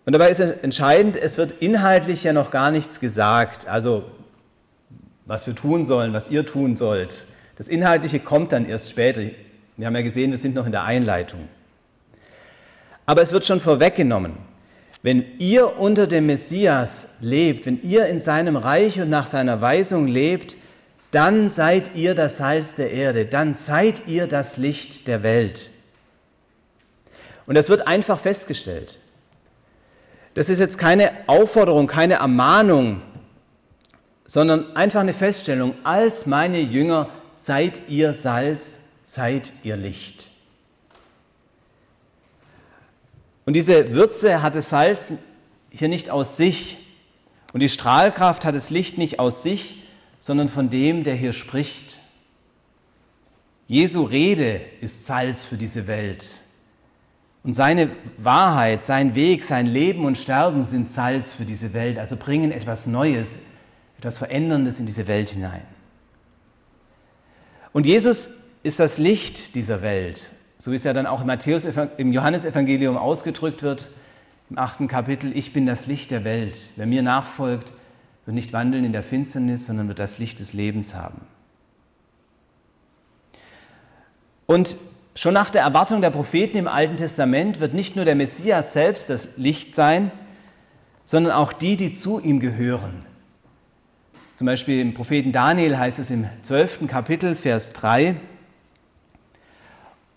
Und dabei ist entscheidend, es wird inhaltlich ja noch gar nichts gesagt, also was wir tun sollen, was ihr tun sollt. Das Inhaltliche kommt dann erst später. Wir haben ja gesehen, wir sind noch in der Einleitung. Aber es wird schon vorweggenommen. Wenn ihr unter dem Messias lebt, wenn ihr in seinem Reich und nach seiner Weisung lebt, dann seid ihr das Salz der Erde, dann seid ihr das Licht der Welt. Und das wird einfach festgestellt. Das ist jetzt keine Aufforderung, keine Ermahnung, sondern einfach eine Feststellung. Als meine Jünger seid ihr Salz, seid ihr Licht. Und diese Würze hat das Salz hier nicht aus sich und die Strahlkraft hat das Licht nicht aus sich, sondern von dem, der hier spricht. Jesu Rede ist Salz für diese Welt. Und seine Wahrheit, sein Weg, sein Leben und Sterben sind Salz für diese Welt, also bringen etwas Neues, etwas Veränderndes in diese Welt hinein. Und Jesus ist das Licht dieser Welt, so wie es ja dann auch im, Matthäus, im Johannesevangelium ausgedrückt wird, im achten Kapitel, ich bin das Licht der Welt. Wer mir nachfolgt, wird nicht wandeln in der Finsternis, sondern wird das Licht des Lebens haben. Und schon nach der Erwartung der Propheten im Alten Testament wird nicht nur der Messias selbst das Licht sein, sondern auch die, die zu ihm gehören. Zum Beispiel im Propheten Daniel heißt es im 12. Kapitel, Vers 3,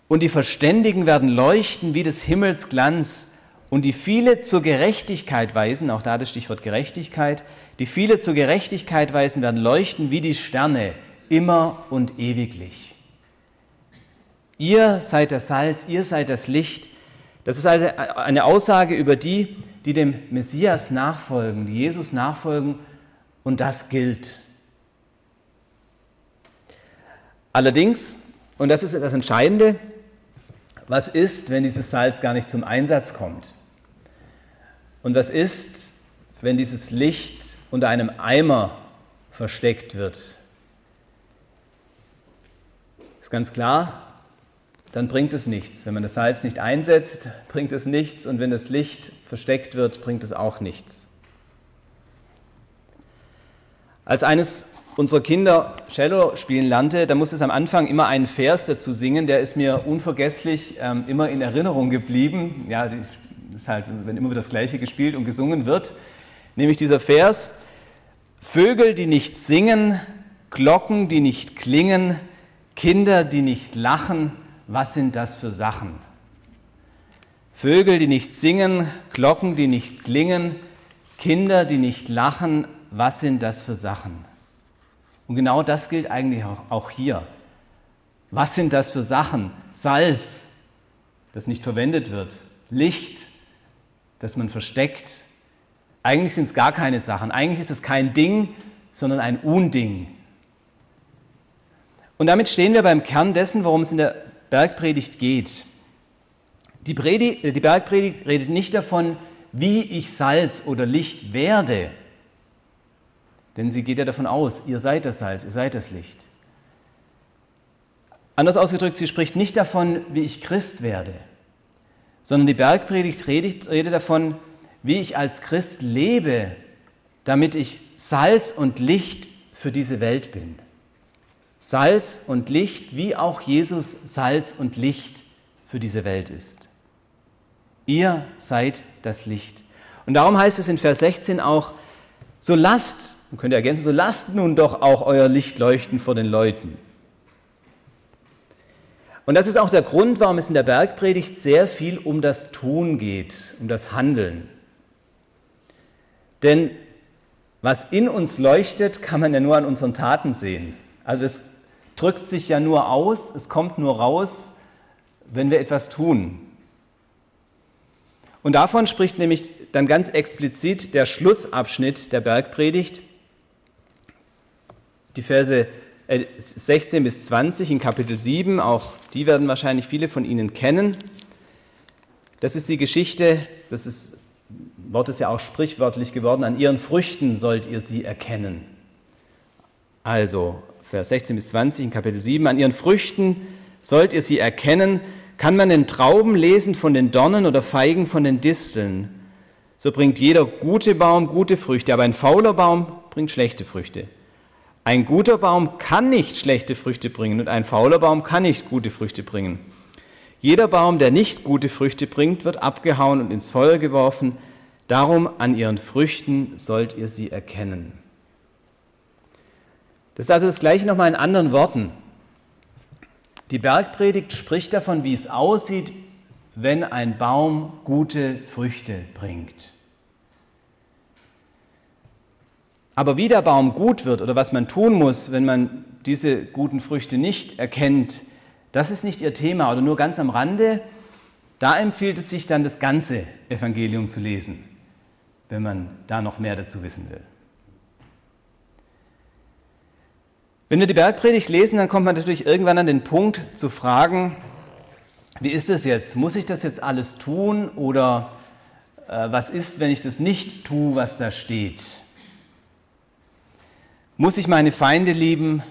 und die Verständigen werden leuchten wie des Himmels Glanz und die viele zur Gerechtigkeit weisen, auch da das Stichwort Gerechtigkeit, die viele zur Gerechtigkeit weisen werden leuchten wie die Sterne, immer und ewiglich. Ihr seid das Salz, ihr seid das Licht. Das ist also eine Aussage über die, die dem Messias nachfolgen, die Jesus nachfolgen und das gilt. Allerdings, und das ist das Entscheidende, was ist, wenn dieses Salz gar nicht zum Einsatz kommt? Und was ist, wenn dieses Licht unter einem Eimer versteckt wird? Ist ganz klar, dann bringt es nichts. Wenn man das Salz nicht einsetzt, bringt es nichts. Und wenn das Licht versteckt wird, bringt es auch nichts. Als eines unserer Kinder Cello spielen lernte, da musste es am Anfang immer einen Vers dazu singen, der ist mir unvergesslich ähm, immer in Erinnerung geblieben. Ja, das ist halt, wenn immer wieder das Gleiche gespielt und gesungen wird, nämlich dieser Vers, Vögel, die nicht singen, Glocken, die nicht klingen, Kinder, die nicht lachen, was sind das für Sachen? Vögel, die nicht singen, Glocken, die nicht klingen, Kinder, die nicht lachen, was sind das für Sachen? Und genau das gilt eigentlich auch hier. Was sind das für Sachen? Salz, das nicht verwendet wird, Licht, das man versteckt. Eigentlich sind es gar keine Sachen. Eigentlich ist es kein Ding, sondern ein Unding. Und damit stehen wir beim Kern dessen, worum es in der Bergpredigt geht. Die, Predigt, die Bergpredigt redet nicht davon, wie ich Salz oder Licht werde, denn sie geht ja davon aus, ihr seid das Salz, ihr seid das Licht. Anders ausgedrückt, sie spricht nicht davon, wie ich Christ werde, sondern die Bergpredigt redet, redet davon, wie ich als Christ lebe, damit ich Salz und Licht für diese Welt bin. Salz und Licht, wie auch Jesus Salz und Licht für diese Welt ist. Ihr seid das Licht. Und darum heißt es in Vers 16 auch, so lasst, man könnte ergänzen, so lasst nun doch auch euer Licht leuchten vor den Leuten. Und das ist auch der Grund, warum es in der Bergpredigt sehr viel um das Tun geht, um das Handeln. Denn was in uns leuchtet, kann man ja nur an unseren Taten sehen. Also das drückt sich ja nur aus, es kommt nur raus, wenn wir etwas tun. Und davon spricht nämlich dann ganz explizit der Schlussabschnitt der Bergpredigt, die Verse 16 äh, bis 20 in Kapitel 7, auch die werden wahrscheinlich viele von Ihnen kennen. Das ist die Geschichte, das ist, Wort ist ja auch sprichwörtlich geworden, an ihren Früchten sollt ihr sie erkennen. Also, Vers 16 bis 20 in Kapitel 7. An ihren Früchten sollt ihr sie erkennen. Kann man den Trauben lesen von den Dornen oder Feigen von den Disteln? So bringt jeder gute Baum gute Früchte, aber ein fauler Baum bringt schlechte Früchte. Ein guter Baum kann nicht schlechte Früchte bringen und ein fauler Baum kann nicht gute Früchte bringen. Jeder Baum, der nicht gute Früchte bringt, wird abgehauen und ins Feuer geworfen. Darum an ihren Früchten sollt ihr sie erkennen. Das ist also das gleiche nochmal in anderen Worten. Die Bergpredigt spricht davon, wie es aussieht, wenn ein Baum gute Früchte bringt. Aber wie der Baum gut wird oder was man tun muss, wenn man diese guten Früchte nicht erkennt, das ist nicht ihr Thema oder nur ganz am Rande. Da empfiehlt es sich dann, das ganze Evangelium zu lesen, wenn man da noch mehr dazu wissen will. Wenn wir die Bergpredigt lesen, dann kommt man natürlich irgendwann an den Punkt zu fragen, wie ist das jetzt? Muss ich das jetzt alles tun oder äh, was ist, wenn ich das nicht tue, was da steht? Muss ich meine Feinde lieben?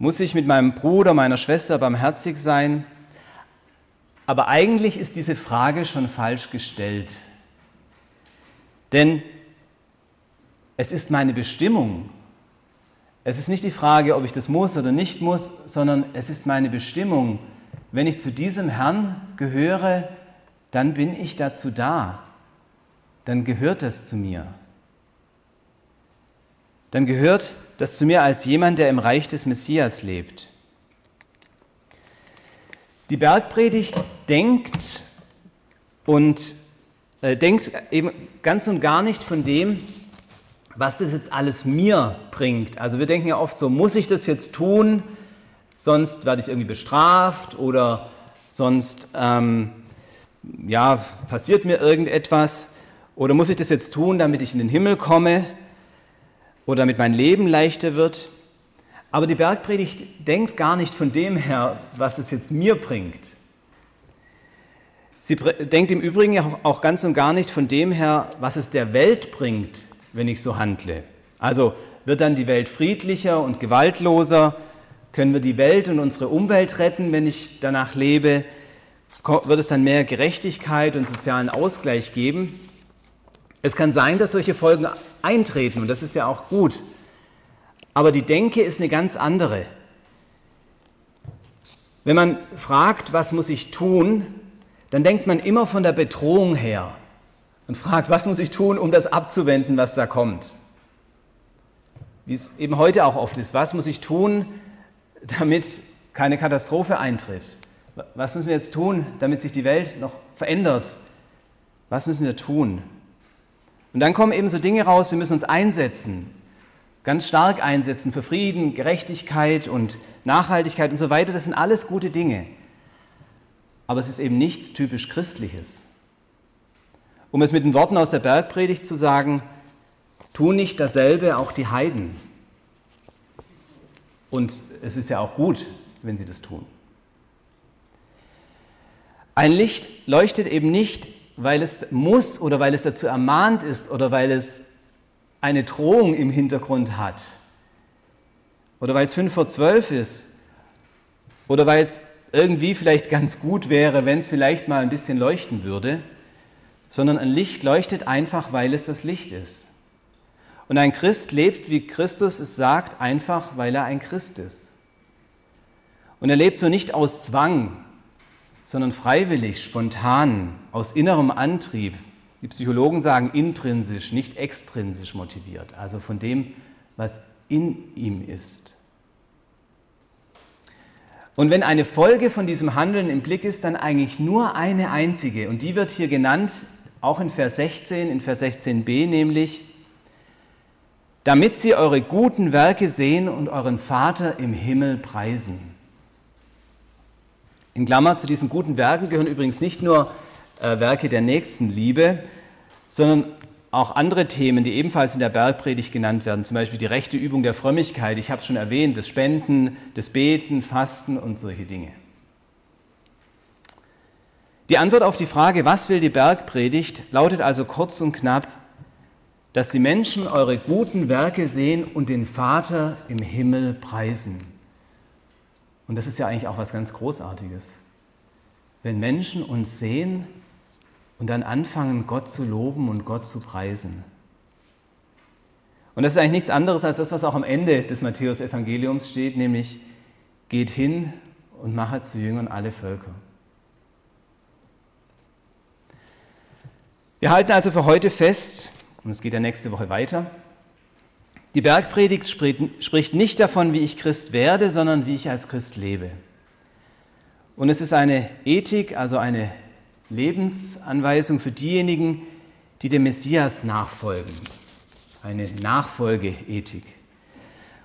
Muss ich mit meinem Bruder, meiner Schwester barmherzig sein? Aber eigentlich ist diese Frage schon falsch gestellt. Denn es ist meine Bestimmung, es ist nicht die Frage, ob ich das muss oder nicht muss, sondern es ist meine Bestimmung. Wenn ich zu diesem Herrn gehöre, dann bin ich dazu da. Dann gehört es zu mir. Dann gehört das zu mir als jemand, der im Reich des Messias lebt. Die Bergpredigt denkt und äh, denkt eben ganz und gar nicht von dem, was das jetzt alles mir bringt. Also wir denken ja oft so, muss ich das jetzt tun, sonst werde ich irgendwie bestraft oder sonst ähm, ja, passiert mir irgendetwas oder muss ich das jetzt tun, damit ich in den Himmel komme oder damit mein Leben leichter wird. Aber die Bergpredigt denkt gar nicht von dem her, was es jetzt mir bringt, Sie denkt im Übrigen auch ganz und gar nicht von dem her, was es der Welt bringt, wenn ich so handle. Also wird dann die Welt friedlicher und gewaltloser? Können wir die Welt und unsere Umwelt retten, wenn ich danach lebe? Wird es dann mehr Gerechtigkeit und sozialen Ausgleich geben? Es kann sein, dass solche Folgen eintreten und das ist ja auch gut. Aber die Denke ist eine ganz andere. Wenn man fragt, was muss ich tun, dann denkt man immer von der Bedrohung her und fragt, was muss ich tun, um das abzuwenden, was da kommt. Wie es eben heute auch oft ist, was muss ich tun, damit keine Katastrophe eintritt? Was müssen wir jetzt tun, damit sich die Welt noch verändert? Was müssen wir tun? Und dann kommen eben so Dinge raus, wir müssen uns einsetzen, ganz stark einsetzen für Frieden, Gerechtigkeit und Nachhaltigkeit und so weiter. Das sind alles gute Dinge. Aber es ist eben nichts typisch Christliches. Um es mit den Worten aus der Bergpredigt zu sagen, tun nicht dasselbe auch die Heiden. Und es ist ja auch gut, wenn sie das tun. Ein Licht leuchtet eben nicht, weil es muss oder weil es dazu ermahnt ist oder weil es eine Drohung im Hintergrund hat oder weil es fünf vor zwölf ist oder weil es irgendwie vielleicht ganz gut wäre, wenn es vielleicht mal ein bisschen leuchten würde, sondern ein Licht leuchtet einfach, weil es das Licht ist. Und ein Christ lebt, wie Christus es sagt, einfach, weil er ein Christ ist. Und er lebt so nicht aus Zwang, sondern freiwillig, spontan, aus innerem Antrieb, die Psychologen sagen intrinsisch, nicht extrinsisch motiviert, also von dem, was in ihm ist. Und wenn eine Folge von diesem Handeln im Blick ist, dann eigentlich nur eine einzige. Und die wird hier genannt, auch in Vers 16, in Vers 16b, nämlich, damit sie eure guten Werke sehen und euren Vater im Himmel preisen. In Klammer zu diesen guten Werken gehören übrigens nicht nur äh, Werke der Nächstenliebe, sondern auch andere Themen, die ebenfalls in der Bergpredigt genannt werden, zum Beispiel die rechte Übung der Frömmigkeit, ich habe es schon erwähnt, das Spenden, das Beten, Fasten und solche Dinge. Die Antwort auf die Frage, was will die Bergpredigt, lautet also kurz und knapp, dass die Menschen eure guten Werke sehen und den Vater im Himmel preisen. Und das ist ja eigentlich auch was ganz Großartiges. Wenn Menschen uns sehen und dann anfangen, Gott zu loben und Gott zu preisen. Und das ist eigentlich nichts anderes als das, was auch am Ende des Matthäus-Evangeliums steht, nämlich geht hin und mache zu Jüngern alle Völker. Wir halten also für heute fest, und es geht ja nächste Woche weiter, die Bergpredigt spricht nicht davon, wie ich Christ werde, sondern wie ich als Christ lebe. Und es ist eine Ethik, also eine Lebensanweisung für diejenigen, die dem Messias nachfolgen. Eine Nachfolgeethik.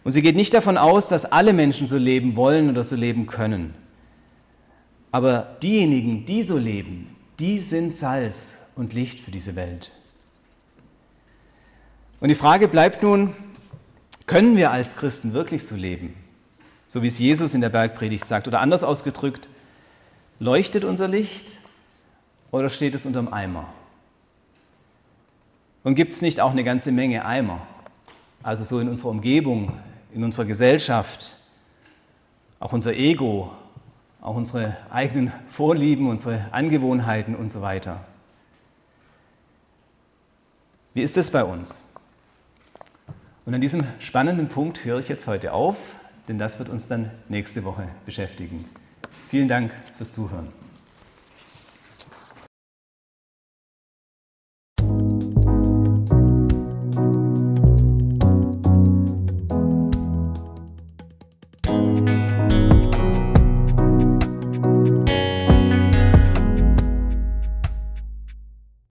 Und sie geht nicht davon aus, dass alle Menschen so leben wollen oder so leben können. Aber diejenigen, die so leben, die sind Salz und Licht für diese Welt. Und die Frage bleibt nun, können wir als Christen wirklich so leben? So wie es Jesus in der Bergpredigt sagt. Oder anders ausgedrückt, leuchtet unser Licht oder steht es unterm Eimer? Und gibt es nicht auch eine ganze Menge Eimer? Also so in unserer Umgebung, in unserer Gesellschaft, auch unser Ego, auch unsere eigenen Vorlieben, unsere Angewohnheiten und so weiter. Wie ist es bei uns? Und an diesem spannenden Punkt höre ich jetzt heute auf, denn das wird uns dann nächste Woche beschäftigen. Vielen Dank fürs Zuhören.